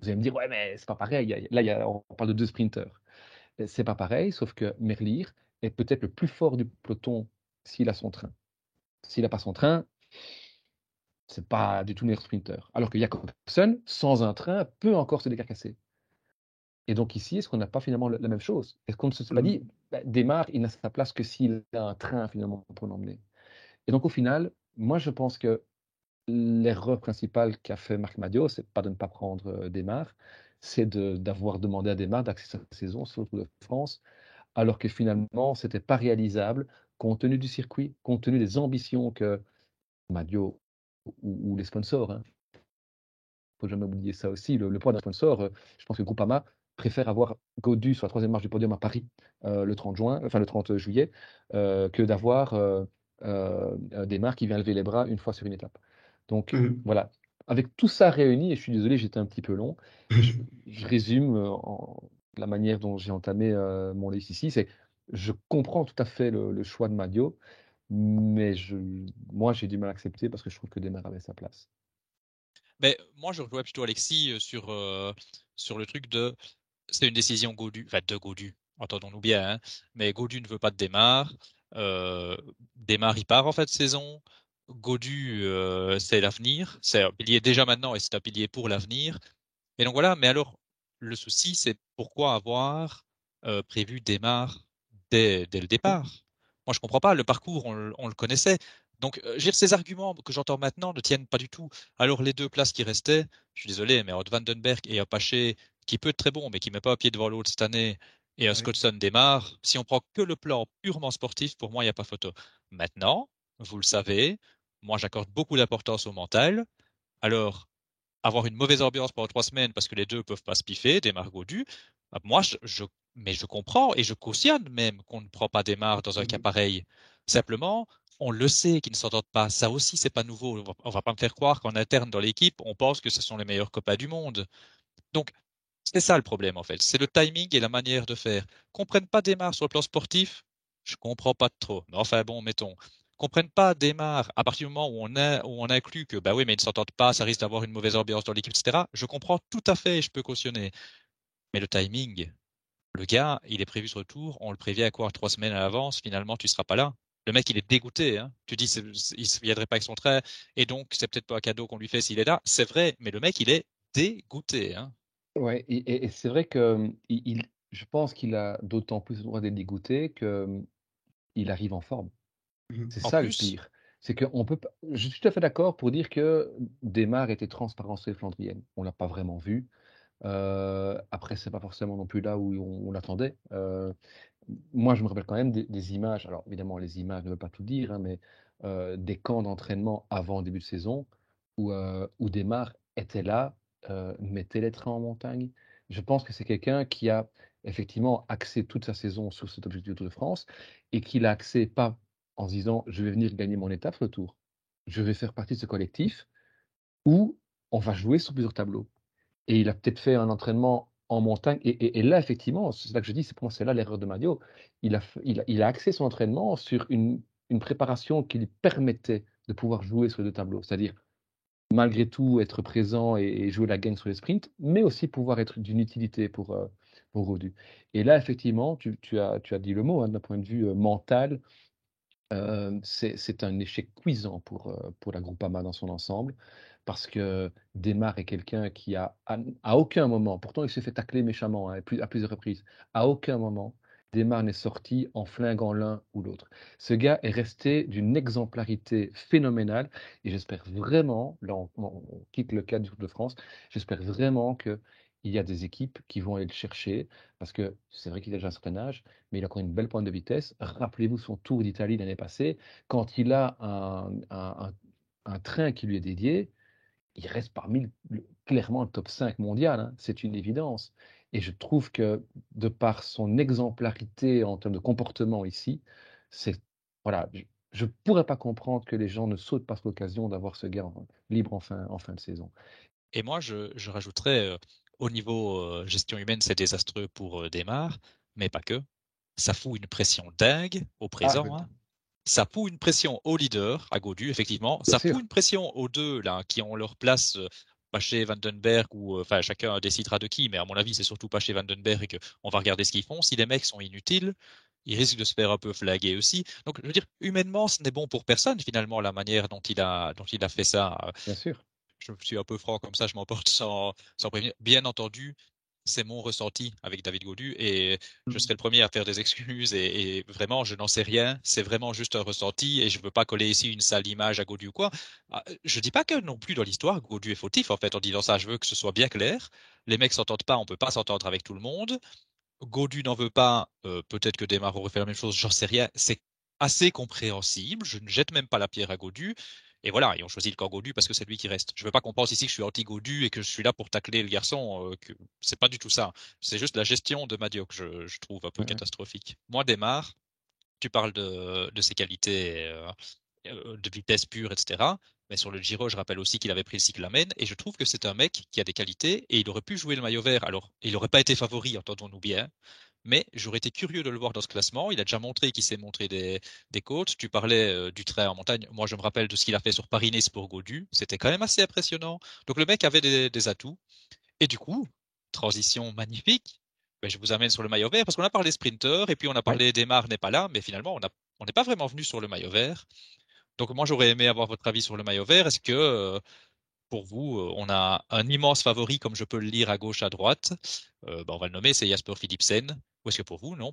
Vous allez me dire, ouais, mais c'est pas pareil. Là, on parle de deux sprinteurs. C'est pas pareil, sauf que Merlier est peut-être le plus fort du peloton s'il a son train. S'il n'a pas son train, c'est pas du tout meilleur sprinter. Alors que Jacobsen, sans un train, peut encore se décarcasser. Et donc ici, est-ce qu'on n'a pas finalement la même chose? Est-ce qu'on ne se pas dit, bah, démarre, il n'a sa place que s'il a un train finalement pour l'emmener? Et donc au final, moi, je pense que l'erreur principale qu'a fait Marc Madio, c'est pas de ne pas prendre Desmar, c'est d'avoir demandé à Desmar d'accéder sa saison sur le Tour de France, alors que finalement, c'était pas réalisable compte tenu du circuit, compte tenu des ambitions que Madio ou, les sponsors. Hein. faut jamais oublier ça aussi. Le, poids d'un sponsor, je pense que Groupama préfère avoir Godu sur la troisième marche du podium à Paris le 30 juin, enfin le 30 juillet, que d'avoir des marques qui vient lever les bras une fois sur une étape. Donc mmh voilà, avec tout ça réuni, et je suis désolé, j'étais un petit peu long, je, résume en, la manière dont j'ai entamé mon liste ici, c'est je comprends tout à fait le, choix de Madio, mais je, moi j'ai du mal à accepter parce que je trouve que Demar avait sa place. Mais moi je rejoins plutôt Alexis sur, sur le truc de c'est une décision Godu, enfin de Godu, entendons-nous bien, hein, mais Godu ne veut pas de Démarre. Démarre, il part en fin de saison. Godu, c'est l'avenir. C'est un pilier déjà maintenant et c'est un pilier pour l'avenir. Et donc voilà, mais alors, le souci, c'est pourquoi avoir prévu Démarre dès, dès, le départ? Moi, je comprends pas. Le parcours, on, le connaissait. Donc, ces arguments que j'entends maintenant ne tiennent pas du tout. Alors, les deux places qui restaient, je suis désolé, mais entre Vandenberg et Apache, qui peut être très bon, mais qui ne met pas pied devant l'autre cette année, et un Scottson démarre, si on prend que le plan purement sportif, pour moi, il n'y a pas photo. Maintenant, vous le savez, moi, j'accorde beaucoup d'importance au mental. Alors, avoir une mauvaise ambiance pendant trois semaines parce que les deux peuvent pas se piffer, démarre Godu, bah, moi, je, mais je comprends et je cautionne même qu'on ne prend pas démarre dans un cas mmh pareil. Simplement, on le sait qu'ils ne s'entendent pas. Ça aussi, c'est pas nouveau. On va, va pas me faire croire qu'en interne dans l'équipe, on pense que ce sont les meilleurs copains du monde. Donc, c'est ça le problème en fait. C'est le timing et la manière de faire. Qu'on prenne pas démarre sur le plan sportif, je comprends pas trop. Mais enfin bon, mettons. Qu'on prenne pas démarre à partir du moment où on, a, où on inclut que bah oui, mais ils ne s'entendent pas, ça risque d'avoir une mauvaise ambiance dans l'équipe, etc. Je comprends tout à fait et je peux cautionner. Mais le timing, le gars, il est prévu ce retour, on le prévient à quoi? Trois semaines à l'avance, finalement tu seras pas là. Le mec, il est dégoûté. Hein. Tu dis, il ne viendrait pas avec son trait, et donc c'est peut-être pas un cadeau qu'on lui fait s'il est là. C'est vrai, mais le mec, il est dégoûté. Hein. Ouais, et, c'est vrai que il, je pense qu'il a d'autant plus le droit d'être dégoûté qu'il arrive en forme. Mmh c'est ça le pire. C'est qu'on peut Je suis tout à fait d'accord pour dire que Desmar était transparent sur les Flandriennes. On l'a pas vraiment vu. Euh, après, c'est pas forcément non plus là où on, l'attendait. moi, je me rappelle quand même des, images. Alors, évidemment, les images ne veulent pas tout dire, hein, mais des camps d'entraînement avant le début de saison où, où Desmar était là euh, mettez les trains en montagne. Je pense que c'est quelqu'un qui a effectivement axé toute sa saison sur cet objectif du Tour de France et qui l'a axé pas en se disant je vais venir gagner mon étape le Tour, je vais faire partie de ce collectif où on va jouer sur plusieurs tableaux. Et il a peut-être fait un entraînement en montagne. Et, là, effectivement, c'est ça que je dis, c'est pour moi, c'est là l'erreur de Madio. Il a, il, a, axé son entraînement sur une, une préparation qui lui permettait de pouvoir jouer sur les deux tableaux. C'est-à-dire malgré tout être présent et, jouer la gagne sur les sprints, mais aussi pouvoir être d'une utilité pour, euh, pour Rodu. Et là, effectivement, tu, as, tu as dit le mot, hein, d'un point de vue euh, mental, euh, c'est un échec cuisant pour, pour la Groupama dans son ensemble, parce que Desmar est quelqu'un qui a, à, aucun moment, pourtant il s'est fait tacler méchamment hein, à plusieurs reprises, à aucun moment Desmar n'est sorti en flinguant l'un ou l'autre. Ce gars est resté d'une exemplarité phénoménale et j'espère vraiment, là on, quitte le cadre du Tour de France, j'espère vraiment qu'il y a des équipes qui vont aller le chercher parce que c'est vrai qu'il a déjà un certain âge, mais il a encore une belle pointe de vitesse. Rappelez-vous son Tour d'Italie l'année passée, quand il a un, train qui lui est dédié, il reste parmi clairement le top 5 mondial, hein. c'est une évidence. Et je trouve que de par son exemplarité en termes de comportement ici, c'est voilà, je ne pourrais pas comprendre que les gens ne sautent pas l'occasion d'avoir ce gars libre en fin, en fin de saison. Et moi, je, je rajouterais, euh, au niveau euh, gestion humaine, c'est désastreux pour euh, Desmar, mais pas que. Ça fout une pression dingue au ah, présent. Hein. Ça fout une pression aux leaders, à Godu, effectivement. Ça fout une pression aux deux là, qui ont leur place pas chez Vandenberg ou euh, enfin chacun décidera de qui, mais à mon avis c'est surtout pas chez Vandenberg on va regarder ce qu'ils font. Si les mecs sont inutiles, ils risquent de se faire un peu flaguer aussi. Donc je veux dire humainement ce n'est bon pour personne finalement la manière dont il a dont il a fait ça. Bien sûr. Je suis un peu franc comme ça, je m'emporte sans sans prévenir. Bien entendu, c'est mon ressenti avec David Godu et je mm. serai le premier à faire des excuses et, vraiment je n'en sais rien. C'est vraiment juste un ressenti et je ne veux pas coller ici une sale image à Godu ou quoi. Ah, je dis pas que non plus dans l'histoire Godu est fautif en fait en disant ça. Je veux que ce soit bien clair. Les mecs s'entendent pas, on peut pas s'entendre avec tout le monde. Godu n'en veut pas. Euh, peut-être que Desmar aurait fait la même chose. J'en sais rien. C'est assez compréhensible. Je ne jette même pas la pierre à Godu. Et voilà, et on choisit le camp Godu parce que c'est lui qui reste. Je veux pas qu'on pense ici que je suis anti-Godu et que je suis là pour tacler le garçon. Euh, que c'est pas du tout ça. C'est juste la gestion de Madio que je, trouve un peu catastrophique. Moi, démarre. Tu parles de, ses qualités euh, euh, de vitesse pure, etc. Mais sur le Giro, je rappelle aussi qu'il avait pris le cyclamen et je trouve que c'est un mec qui a des qualités et il aurait pu jouer le maillot vert. Alors, il n'aurait pas été favori, entendons-nous bien, mais j'aurais été curieux de le voir dans ce classement. Il a déjà montré qu'il s'est montré des, côtes. Tu parlais euh, du trait en montagne. Moi, je me rappelle de ce qu'il a fait sur Paris-Nice pour Godu. C'était quand même assez impressionnant. Donc, le mec avait des, atouts. Et du coup, transition magnifique. Ben, je vous amène sur le maillot vert parce qu'on a parlé sprinter et puis on a parlé des Desmar n'est pas là, mais finalement, on n'est pas vraiment venu sur le maillot vert. Donc, moi, j'aurais aimé avoir votre avis sur le maillot vert. Est-ce que euh, pour vous, euh, on a un immense favori, comme je peux le lire à gauche, à droite. Ben, on va le nommer, c'est Jasper Philipsen. Ou est-ce que pour vous, non?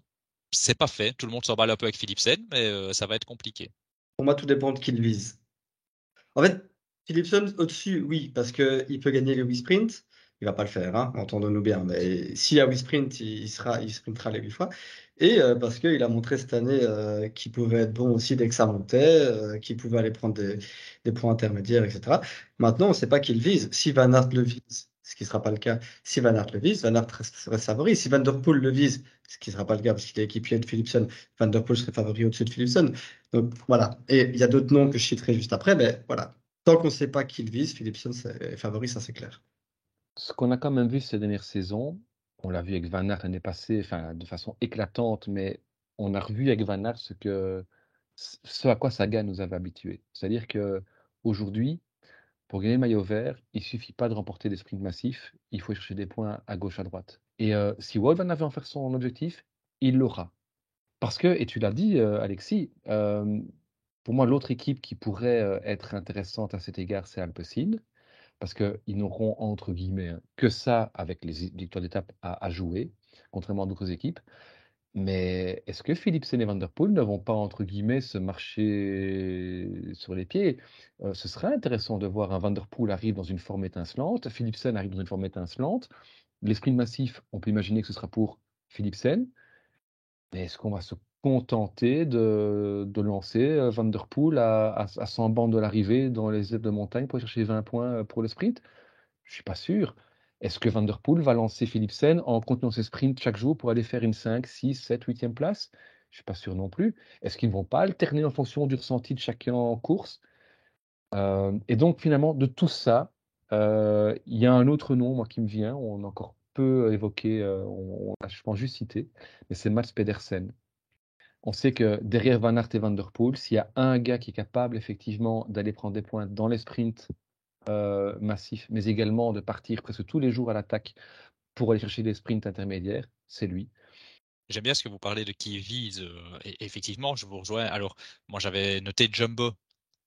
C'est pas fait. Tout le monde s'emballe un peu avec Philipsen, mais euh, ça va être compliqué. Pour moi, tout dépend de qui le vise. En fait, Philipsen au-dessus, oui, parce qu'il peut gagner le Wii Sprint. Il va pas le faire, hein, entendons-nous bien. Mais s'il y a Wii Sprint, il, il sprintera les huit fois. Et euh, parce qu'il a montré cette année euh, qu'il pouvait être bon aussi dès que ça montait, qu'il pouvait aller prendre des, points intermédiaires, etc. Maintenant, on ne sait pas qui le vise. Si Van Aert le vise, ce qui ne sera pas le cas si Van Aert le vise. Van Aert serait favori. Si Van Der Poel le vise, ce qui ne sera pas le cas parce qu'il est équipier de Philipson, Van Der Poel serait favori au-dessus de Philipson. Donc voilà. Et il y a d'autres noms que je citerai juste après, mais voilà. Tant qu'on ne sait pas qui le vise, Philipson est favori, ça c'est clair. Ce qu'on a quand même vu ces dernières saisons, on l'a vu avec Van Aert l'année passée, enfin de façon éclatante, mais on a revu avec Van Aert ce, que, ce à quoi Saga nous avait habitués. C'est-à-dire que aujourd'hui, pour gagner le maillot vert, il suffit pas de remporter des sprints massifs, il faut chercher des points à gauche, à droite. Et euh, si Wout van Aert en faire son objectif, il l'aura. Parce que, et tu l'as dit, euh, Alexis, euh, pour moi, l'autre équipe qui pourrait être intéressante à cet égard, c'est Alpecin, parce qu'ils n'auront, entre guillemets, hein, que ça avec les victoires d'étape à, jouer, contrairement à d'autres équipes. Mais est-ce que Philipsen et Van Der ne vont pas, entre guillemets, se marcher sur les pieds? Euh, Ce serait intéressant de voir un Van Der arrive dans une forme étincelante, Philipsen arrive dans une forme étincelante. L'esprit massif, on peut imaginer que ce sera pour Philipsen. Mais est-ce qu'on va se contenter de, lancer euh, Van Der Poel à, à, 100 bandes de l'arrivée dans les aides de montagne pour chercher 20 points euh, pour le sprint Je suis pas sûr. Est-ce que Van Der Poel va lancer Philipsen en continuant ses sprints chaque jour pour aller faire une 5, 6, 7, 8e place? Je suis pas sûr non plus. Est-ce qu'ils ne vont pas alterner en fonction du ressenti de chacun en course? Euh, Et donc finalement, de tout ça, il y a un autre nom qui me vient, on a encore peu évoqué, on, a, je juste cité, mais c'est Mats Pedersen. On sait que derrière Van Aert et Van Der Poel, s'il y a un gars qui est capable effectivement d'aller prendre des points dans les sprints euh, massif, mais également de partir presque tous les jours à l'attaque pour aller chercher des sprints intermédiaires, c'est lui. J'aime bien ce que vous parlez de qui vise. Euh, et effectivement, je vous rejoins. Alors, moi, j'avais noté Jumbo,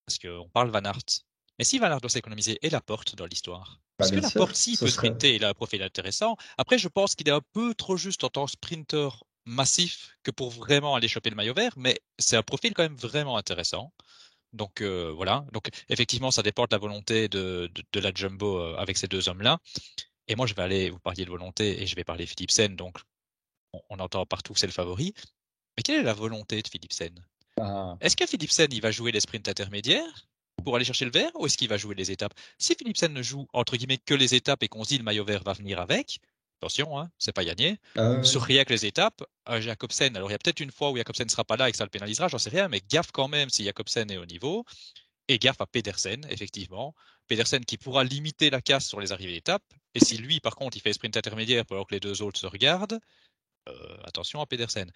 parce qu'on parle Van Aert. Mais si Van Aert doit s'économiser, et la porte dans l'histoire bah, Parce que la porte, si, peut sprinter, il a un profil intéressant. Après, je pense qu'il est un peu trop juste en tant que sprinter massif que pour vraiment aller choper le maillot vert, mais c'est un profil quand même vraiment intéressant. Donc euh, voilà. Donc effectivement, ça dépend de la volonté de, de, la jumbo euh, avec ces deux hommes-là. Et moi, je vais aller, vous parliez de volonté, et je vais parler Philipsen. Donc on, entend partout que c'est le favori. Mais quelle est la volonté de Philipsen? Ah. Est-ce que Philipsen, il va jouer les sprints intermédiaires pour aller chercher le vert ou est-ce qu'il va jouer les étapes? Si Philipsen ne joue entre guillemets que les étapes et qu'on se dit le maillot vert va venir avec, Attention, hein, c'est pas gagné. Ah Sur rien que les étapes, euh, Jacobsen, alors il y a peut-être une fois où Jacobsen ne sera pas là et que ça le pénalisera, j'en sais rien, mais gaffe quand même si Jacobsen est au niveau. Et gaffe à Pedersen, effectivement. Pedersen qui pourra limiter la casse sur les arrivées d'étape. Et si lui, par contre, il fait sprint intermédiaire alors que les deux autres se regardent, euh, attention à Pedersen.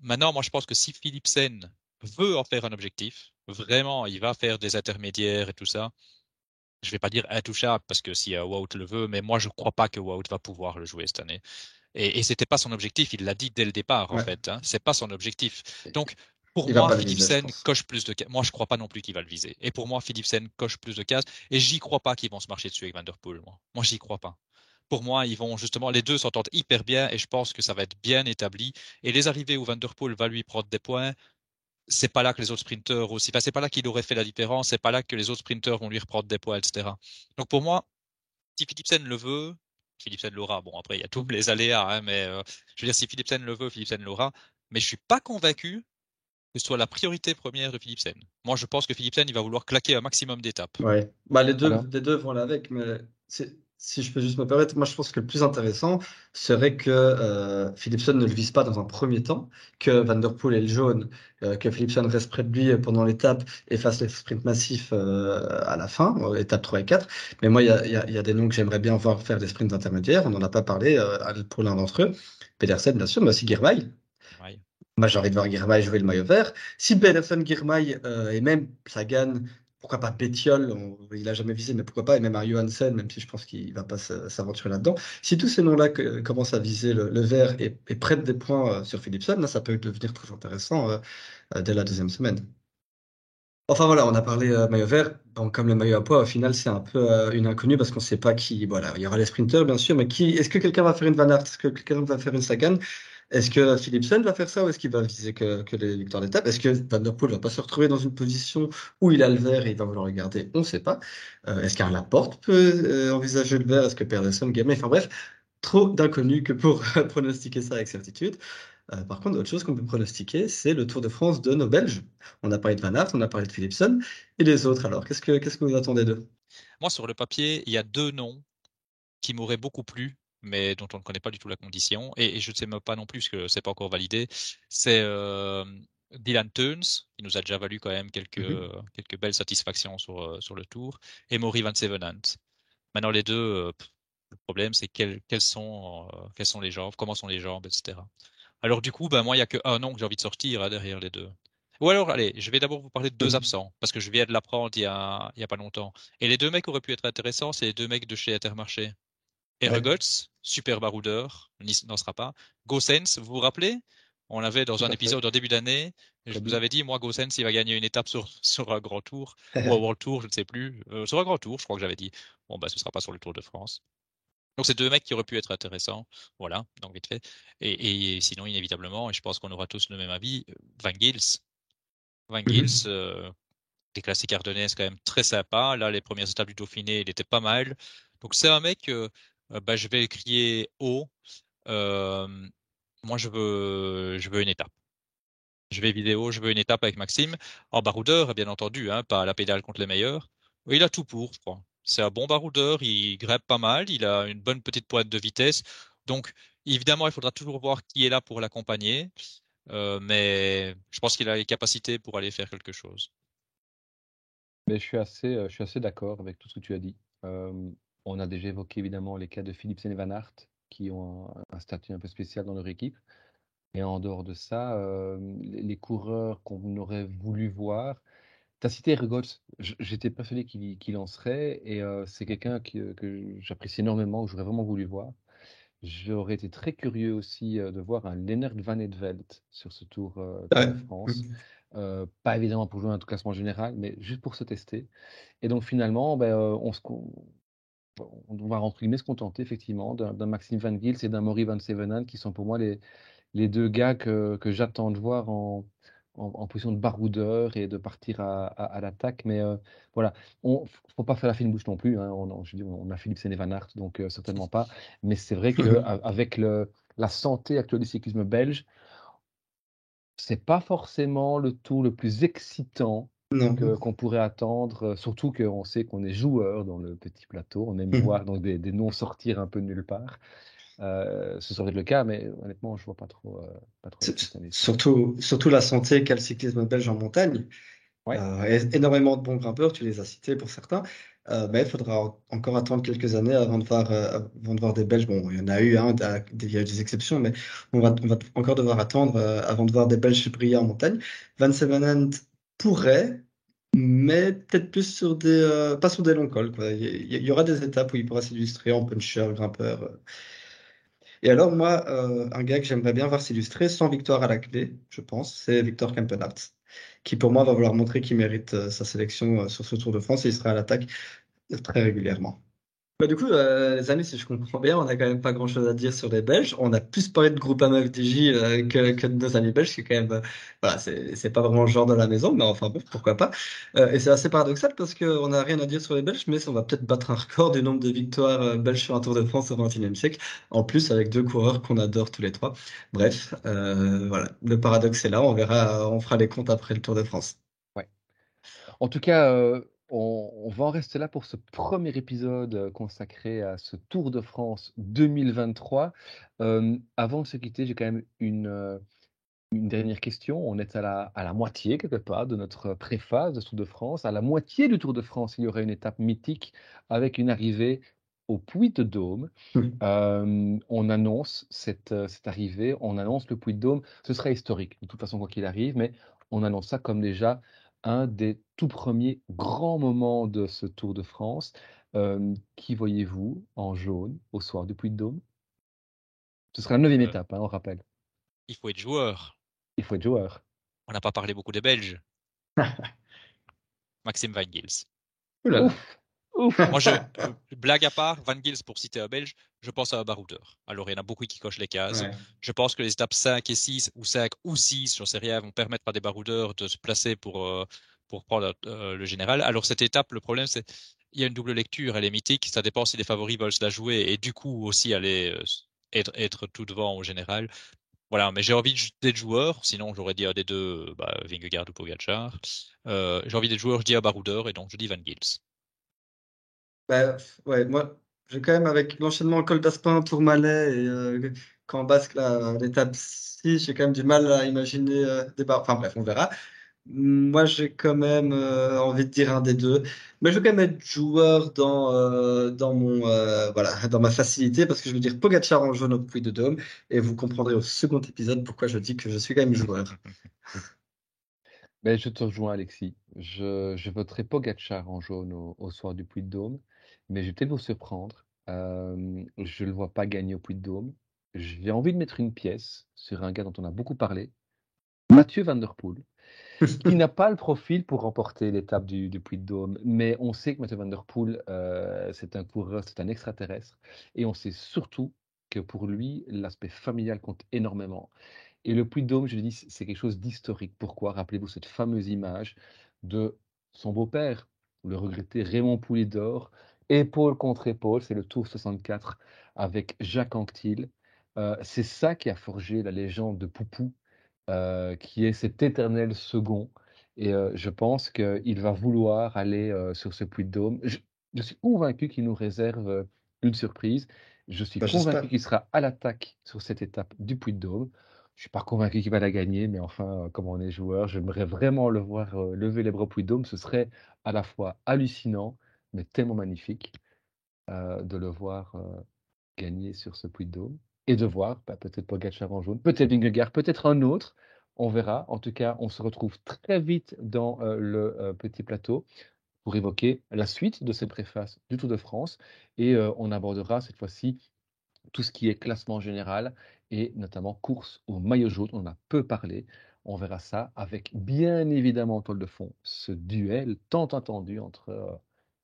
Maintenant, moi, je pense que si Philipsen veut en faire un objectif, vraiment, il va faire des intermédiaires et tout ça, je vais pas dire intouchable parce que si Wout le veut, mais moi je crois pas que Wout va pouvoir le jouer cette année. Et, et c'était pas son objectif, il l'a dit dès le départ en fait. Hein, c'est pas son objectif. Donc pour moi, Philipsen coche plus de cases. Moi, je crois pas non plus qu'il va le viser. Et pour moi, Philipsen coche plus de cases. Et j'y crois pas qu'ils vont se marcher dessus avec Van Der Poel. Moi, moi j'y crois pas. pour moi, ils vont justement, les deux s'entendent hyper bien et je pense que ça va être bien établi. Et les arrivées où Van Der Poel va lui prendre des points, c'est pas là que les autres sprinteurs aussi, enfin, c'est pas là qu'il aurait fait la différence, c'est pas là que les autres sprinteurs vont lui reprendre des points, etc. Donc pour moi, si Philipsen le veut, Philipsen l'aura. Bon, après, il y a tous les aléas, hein, mais euh, je veux dire, si Philipsen le veut, Philipsen l'aura. Mais je suis pas convaincu que ce soit la priorité première de Philipsen. Moi, je pense que Philipsen, il va vouloir claquer un maximum d'étapes. Ouais. Bah, les, deux, les deux vont avec, mais si je peux juste me permettre, moi je pense que le plus intéressant serait que euh, Philipson ne le vise pas dans un premier temps, que Van Der Poel est le jaune, euh, que Philipson reste près de lui pendant l'étape et fasse les sprints massifs euh, à la fin, étape 3 et 4. Mais moi, il y a, y, a, y a, des noms que j'aimerais bien voir faire des sprints intermédiaires. On n'en a pas parlé euh, pour l'un d'entre eux. Pedersen, bien sûr, mais aussi Girmay. Moi, j'ai envie de voir Girmay jouer le maillot vert. Si Pedersen, Girmay et même Sagan pourquoi pas Pétiol, il a jamais visé, mais pourquoi pas, et même un Johansen, même si je pense qu'il va pas s'aventurer là-dedans. Si tous ces noms-là commencent à viser le, vert et, prennent des points euh, sur Philipson, ça peut devenir très intéressant euh, euh, dès la deuxième semaine. Enfin voilà, on a parlé maillot vert. Comme le maillot à poids, au final, c'est un peu une inconnue parce qu'on ne sait pas qui. Voilà, il y aura les sprinteurs, bien sûr, mais qui Est-ce que quelqu'un va faire une Van Aert? Est-ce que quelqu'un va faire une Sagan? Est-ce que Philipsen va faire ça ou est-ce qu'il va viser que, les victoires d'étape? Est-ce que Van Der Poel va pas se retrouver dans une position où il a le vert et il va vouloir le garder? On ne sait pas. Euh, est-ce qu'un Laporte peut euh, envisager le vert? Est-ce que Pedersen, Gamay? Enfin bref, trop d'inconnus que pour pronostiquer ça avec certitude. Euh, par contre, autre chose qu'on peut pronostiquer, c'est le Tour de France de nos Belges. On a parlé de Van Aert, on a parlé de Philipsen. Et les autres alors? Qu'est-ce que, qu'est-ce que vous attendez d'eux? Moi, sur le papier, il y a deux noms qui m'auraient beaucoup plu mais dont on ne connaît pas du tout la condition. Et, je ne sais même pas non plus, parce que c'est pas encore validé, c'est euh, Dylan Teuns, qui nous a déjà valu quand même quelques, mmh quelques belles satisfactions sur, euh, sur le tour, et Maury Van Sevenant. Maintenant, les deux, euh, le problème, c'est quelles, sont, sont les jambes, comment sont les jambes, etc. Alors, du coup, ben, moi, il n'y a qu'un nom que j'ai envie de sortir hein, derrière les deux. Ou alors, allez, je vais d'abord vous parler de deux mmh absents, parce que je viens de l'apprendre il y a, il y a pas longtemps. Et les deux mecs auraient pu être intéressants, c'est les deux mecs de chez Intermarché. Eregots, super baroudeur, n'en sera pas. Gossens, vous vous rappelez? On l'avait dans un épisode en début d'année. Je vous avais dit, moi, Gossens, il va gagner une étape sur, sur un grand tour, ou un World Tour, je ne sais plus. Euh, sur un grand tour, je crois que j'avais dit. Bon, bah, ce ne sera pas sur le Tour de France. Donc, c'est deux mecs qui auraient pu être intéressants. Voilà, donc vite fait. Et, sinon, inévitablement, et je pense qu'on aura tous le même avis, euh, Van Gils. Van mhm. Gils, euh, des classiques ardennaises quand même très sympa. Là, les premières étapes du Dauphiné, il était pas mal. Donc, c'est un mec euh, bah, je vais crier haut. moi, je veux, je veux une étape. Je vais vidéo, je veux une étape avec Maxime. En baroudeur, bien entendu, hein, pas la pédale contre les meilleurs. Il a tout pour, je crois. C'est un bon baroudeur, il grève pas mal, il a une bonne petite pointe de vitesse. Donc, évidemment, il faudra toujours voir qui est là pour l'accompagner. Euh, mais je pense qu'il a les capacités pour aller faire quelque chose. Mais je suis assez, euh, je suis assez d'accord avec tout ce que tu as dit. On a déjà évoqué évidemment les cas de Philipsen et Van Aert qui ont un, statut un peu spécial dans leur équipe. Et en dehors de ça, euh, les, coureurs qu'on aurait voulu voir, tu as cité Rigots, j'étais persuadé qu'il en serait et euh, c'est quelqu'un que j'apprécie énormément, que j'aurais vraiment voulu voir. J'aurais été très curieux aussi euh, de voir un Lennart Van Edveld sur ce Tour, de France. Mmh. pas évidemment pour jouer un classement général, mais juste pour se tester. Et donc finalement, ben, on se, on va entre guillemets se contenter effectivement d'un Maxime Van Gils et d'un Maury Van Sevenant qui sont pour moi les, les deux gars que, que j'attends de voir en, en, position de baroudeur et de partir à, à, l'attaque. Mais euh, voilà, on faut pas faire la fine bouche non plus. Hein. On, je dis, on, a Philippe Séné Van Aert, donc euh, certainement pas. Mais c'est vrai qu'avec la santé actuelle du cyclisme belge, c'est pas forcément le tour le plus excitant qu'on pourrait attendre, euh, surtout qu'on sait qu'on est joueur dans le petit plateau, on aime mmh. voir donc des, noms sortir un peu de nulle part. Euh, ce serait le cas, mais honnêtement, je vois pas trop. Euh, pas trop surtout, surtout la santé qu'a le cyclisme belge en montagne. énormément de bons grimpeurs, tu les as cités pour certains, mais il faudra encore attendre quelques années avant de voir, avant de voir des Belges. Bon, il y en a eu, hein, il y a eu des exceptions, mais on va, on va encore devoir attendre avant de voir des Belges briller en montagne. Van Sevenant pourrait, mais peut-être plus sur des, euh, pas sur des longs cols. Quoi. Il, y, aura des étapes où il pourra s'illustrer en puncher, grimpeur. Euh. Et alors, moi, euh, un gars que j'aimerais bien voir s'illustrer sans victoire à la clé, je pense, c'est Victor Kempenart, qui pour moi va vouloir montrer qu'il mérite sa sélection sur ce Tour de France et il sera à l'attaque très régulièrement. Bah, du coup, euh, les amis, si je comprends bien, on n'a quand même pas grand-chose à dire sur les Belges. On a plus parlé de Groupama FDJ euh, que, de nos amis belges, qui est quand même, euh, voilà, c'est, pas vraiment le genre de la maison, mais enfin pourquoi pas. Euh, et c'est assez paradoxal parce qu'on n'a rien à dire sur les Belges, mais on va peut-être battre un record du nombre de victoires euh, belges sur un Tour de France au XXIe siècle. En plus, avec deux coureurs qu'on adore tous les trois. Bref, voilà, le paradoxe est là. On verra, on fera les comptes après le Tour de France. Ouais. En tout cas, on, va en rester là pour ce premier épisode euh, consacré à ce Tour de France 2023. Euh, avant de se quitter, j'ai quand même une, euh, une dernière question. On est à la, à la moitié, quelque part, de notre préface de Tour de France. À la moitié du Tour de France, il y aurait une étape mythique avec une arrivée au Puy de Dôme. On annonce cette, cette, arrivée, on annonce le Puy de Dôme. Ce sera historique, de toute façon, quoi qu'il arrive, mais on annonce ça comme déjà un des tout premiers grands moments de ce Tour de France. qui voyez-vous en jaune au soir du Puy-de-Dôme Ce sera la neuvième euh, étape, hein, on rappelle. Il faut être joueur. Il faut être joueur. On n'a pas parlé beaucoup des Belges. Maxime Van Gils. Moi, je, blague à part, Van Gils, pour citer un Belge, je pense à un baroudeur. Alors, il y en a beaucoup qui cochent les cases. Je pense que les étapes 5 et 6, ou 5 ou 6, j'en sais rien, vont permettre à des baroudeurs de se placer pour, euh, pour prendre euh, le général. Alors, cette étape, le problème, c'est il y a une double lecture, elle est mythique, ça dépend si les favoris veulent se la jouer et du coup aussi aller euh, être, être tout devant au général. Voilà, mais j'ai envie d'être joueur, sinon j'aurais dit à des deux, bah, Vingegaard ou Pogacar. j'ai envie d'être joueur, je dis à Baroudeur, et donc je dis Van Gils. Bah, ouais, moi, j'ai quand même, avec l'enchaînement col d'Aspin, Tourmalet et euh, Camp Basque, l'étape 6, j'ai quand même du mal à imaginer euh, des barres. Enfin bref, on verra. Moi, j'ai quand même euh, envie de dire un des deux. Mais je veux quand même être joueur dans, euh, dans, mon, voilà, dans ma facilité parce que je veux dire Pogacar en jaune au Puy de Dôme et vous comprendrez au second épisode pourquoi je dis que je suis quand même joueur. Ben, je te rejoins, Alexis. Je, je voterai Pogacar en jaune au, au soir du Puy de Dôme. Mais je vais peut-être vous surprendre. je ne le vois pas gagner au Puy-de-Dôme. J'ai envie de mettre une pièce sur un gars dont on a beaucoup parlé, Mathieu Van Der Poel, qui n'a pas le profil pour remporter l'étape du, du Puy-de-Dôme. Mais on sait que Mathieu Van Der Poel, euh, c'est un coureur, c'est un extraterrestre. Et on sait surtout que pour lui, l'aspect familial compte énormément. Et le Puy-de-Dôme, je dis, c'est quelque chose d'historique. Pourquoi? Rappelez-vous cette fameuse image de son beau-père, le regretté Raymond Poulidor, épaule contre épaule, c'est le Tour 64 avec Jacques Anquetil. Euh, c'est ça qui a forgé la légende de Poupou, euh, qui est cet éternel second. Et euh, je pense qu'il va vouloir aller sur ce puits de dôme. Je, suis convaincu qu'il nous réserve une surprise. Je suis bah, convaincu qu'il sera à l'attaque sur cette étape du puits de dôme. Je suis pas convaincu qu'il va la gagner, mais enfin, comme on est joueur, j'aimerais vraiment le voir lever les bras au puits de dôme. Ce serait à la fois hallucinant mais tellement magnifique euh, de le voir euh, gagner sur ce puits de Dôme et de voir bah, peut-être Pogacar en jaune, peut-être Vingegaard, peut-être un autre. On verra. En tout cas, on se retrouve très vite dans euh, le petit plateau pour évoquer la suite de ces préfaces du Tour de France et on abordera cette fois-ci tout ce qui est classement général et notamment course au maillot jaune. On en a peu parlé. On verra ça avec bien évidemment en toile de fond ce duel tant attendu entre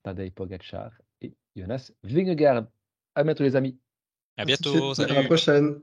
Tadej Pogacar et Jonas Vingegaard. À bientôt les amis. À bientôt. À la prochaine.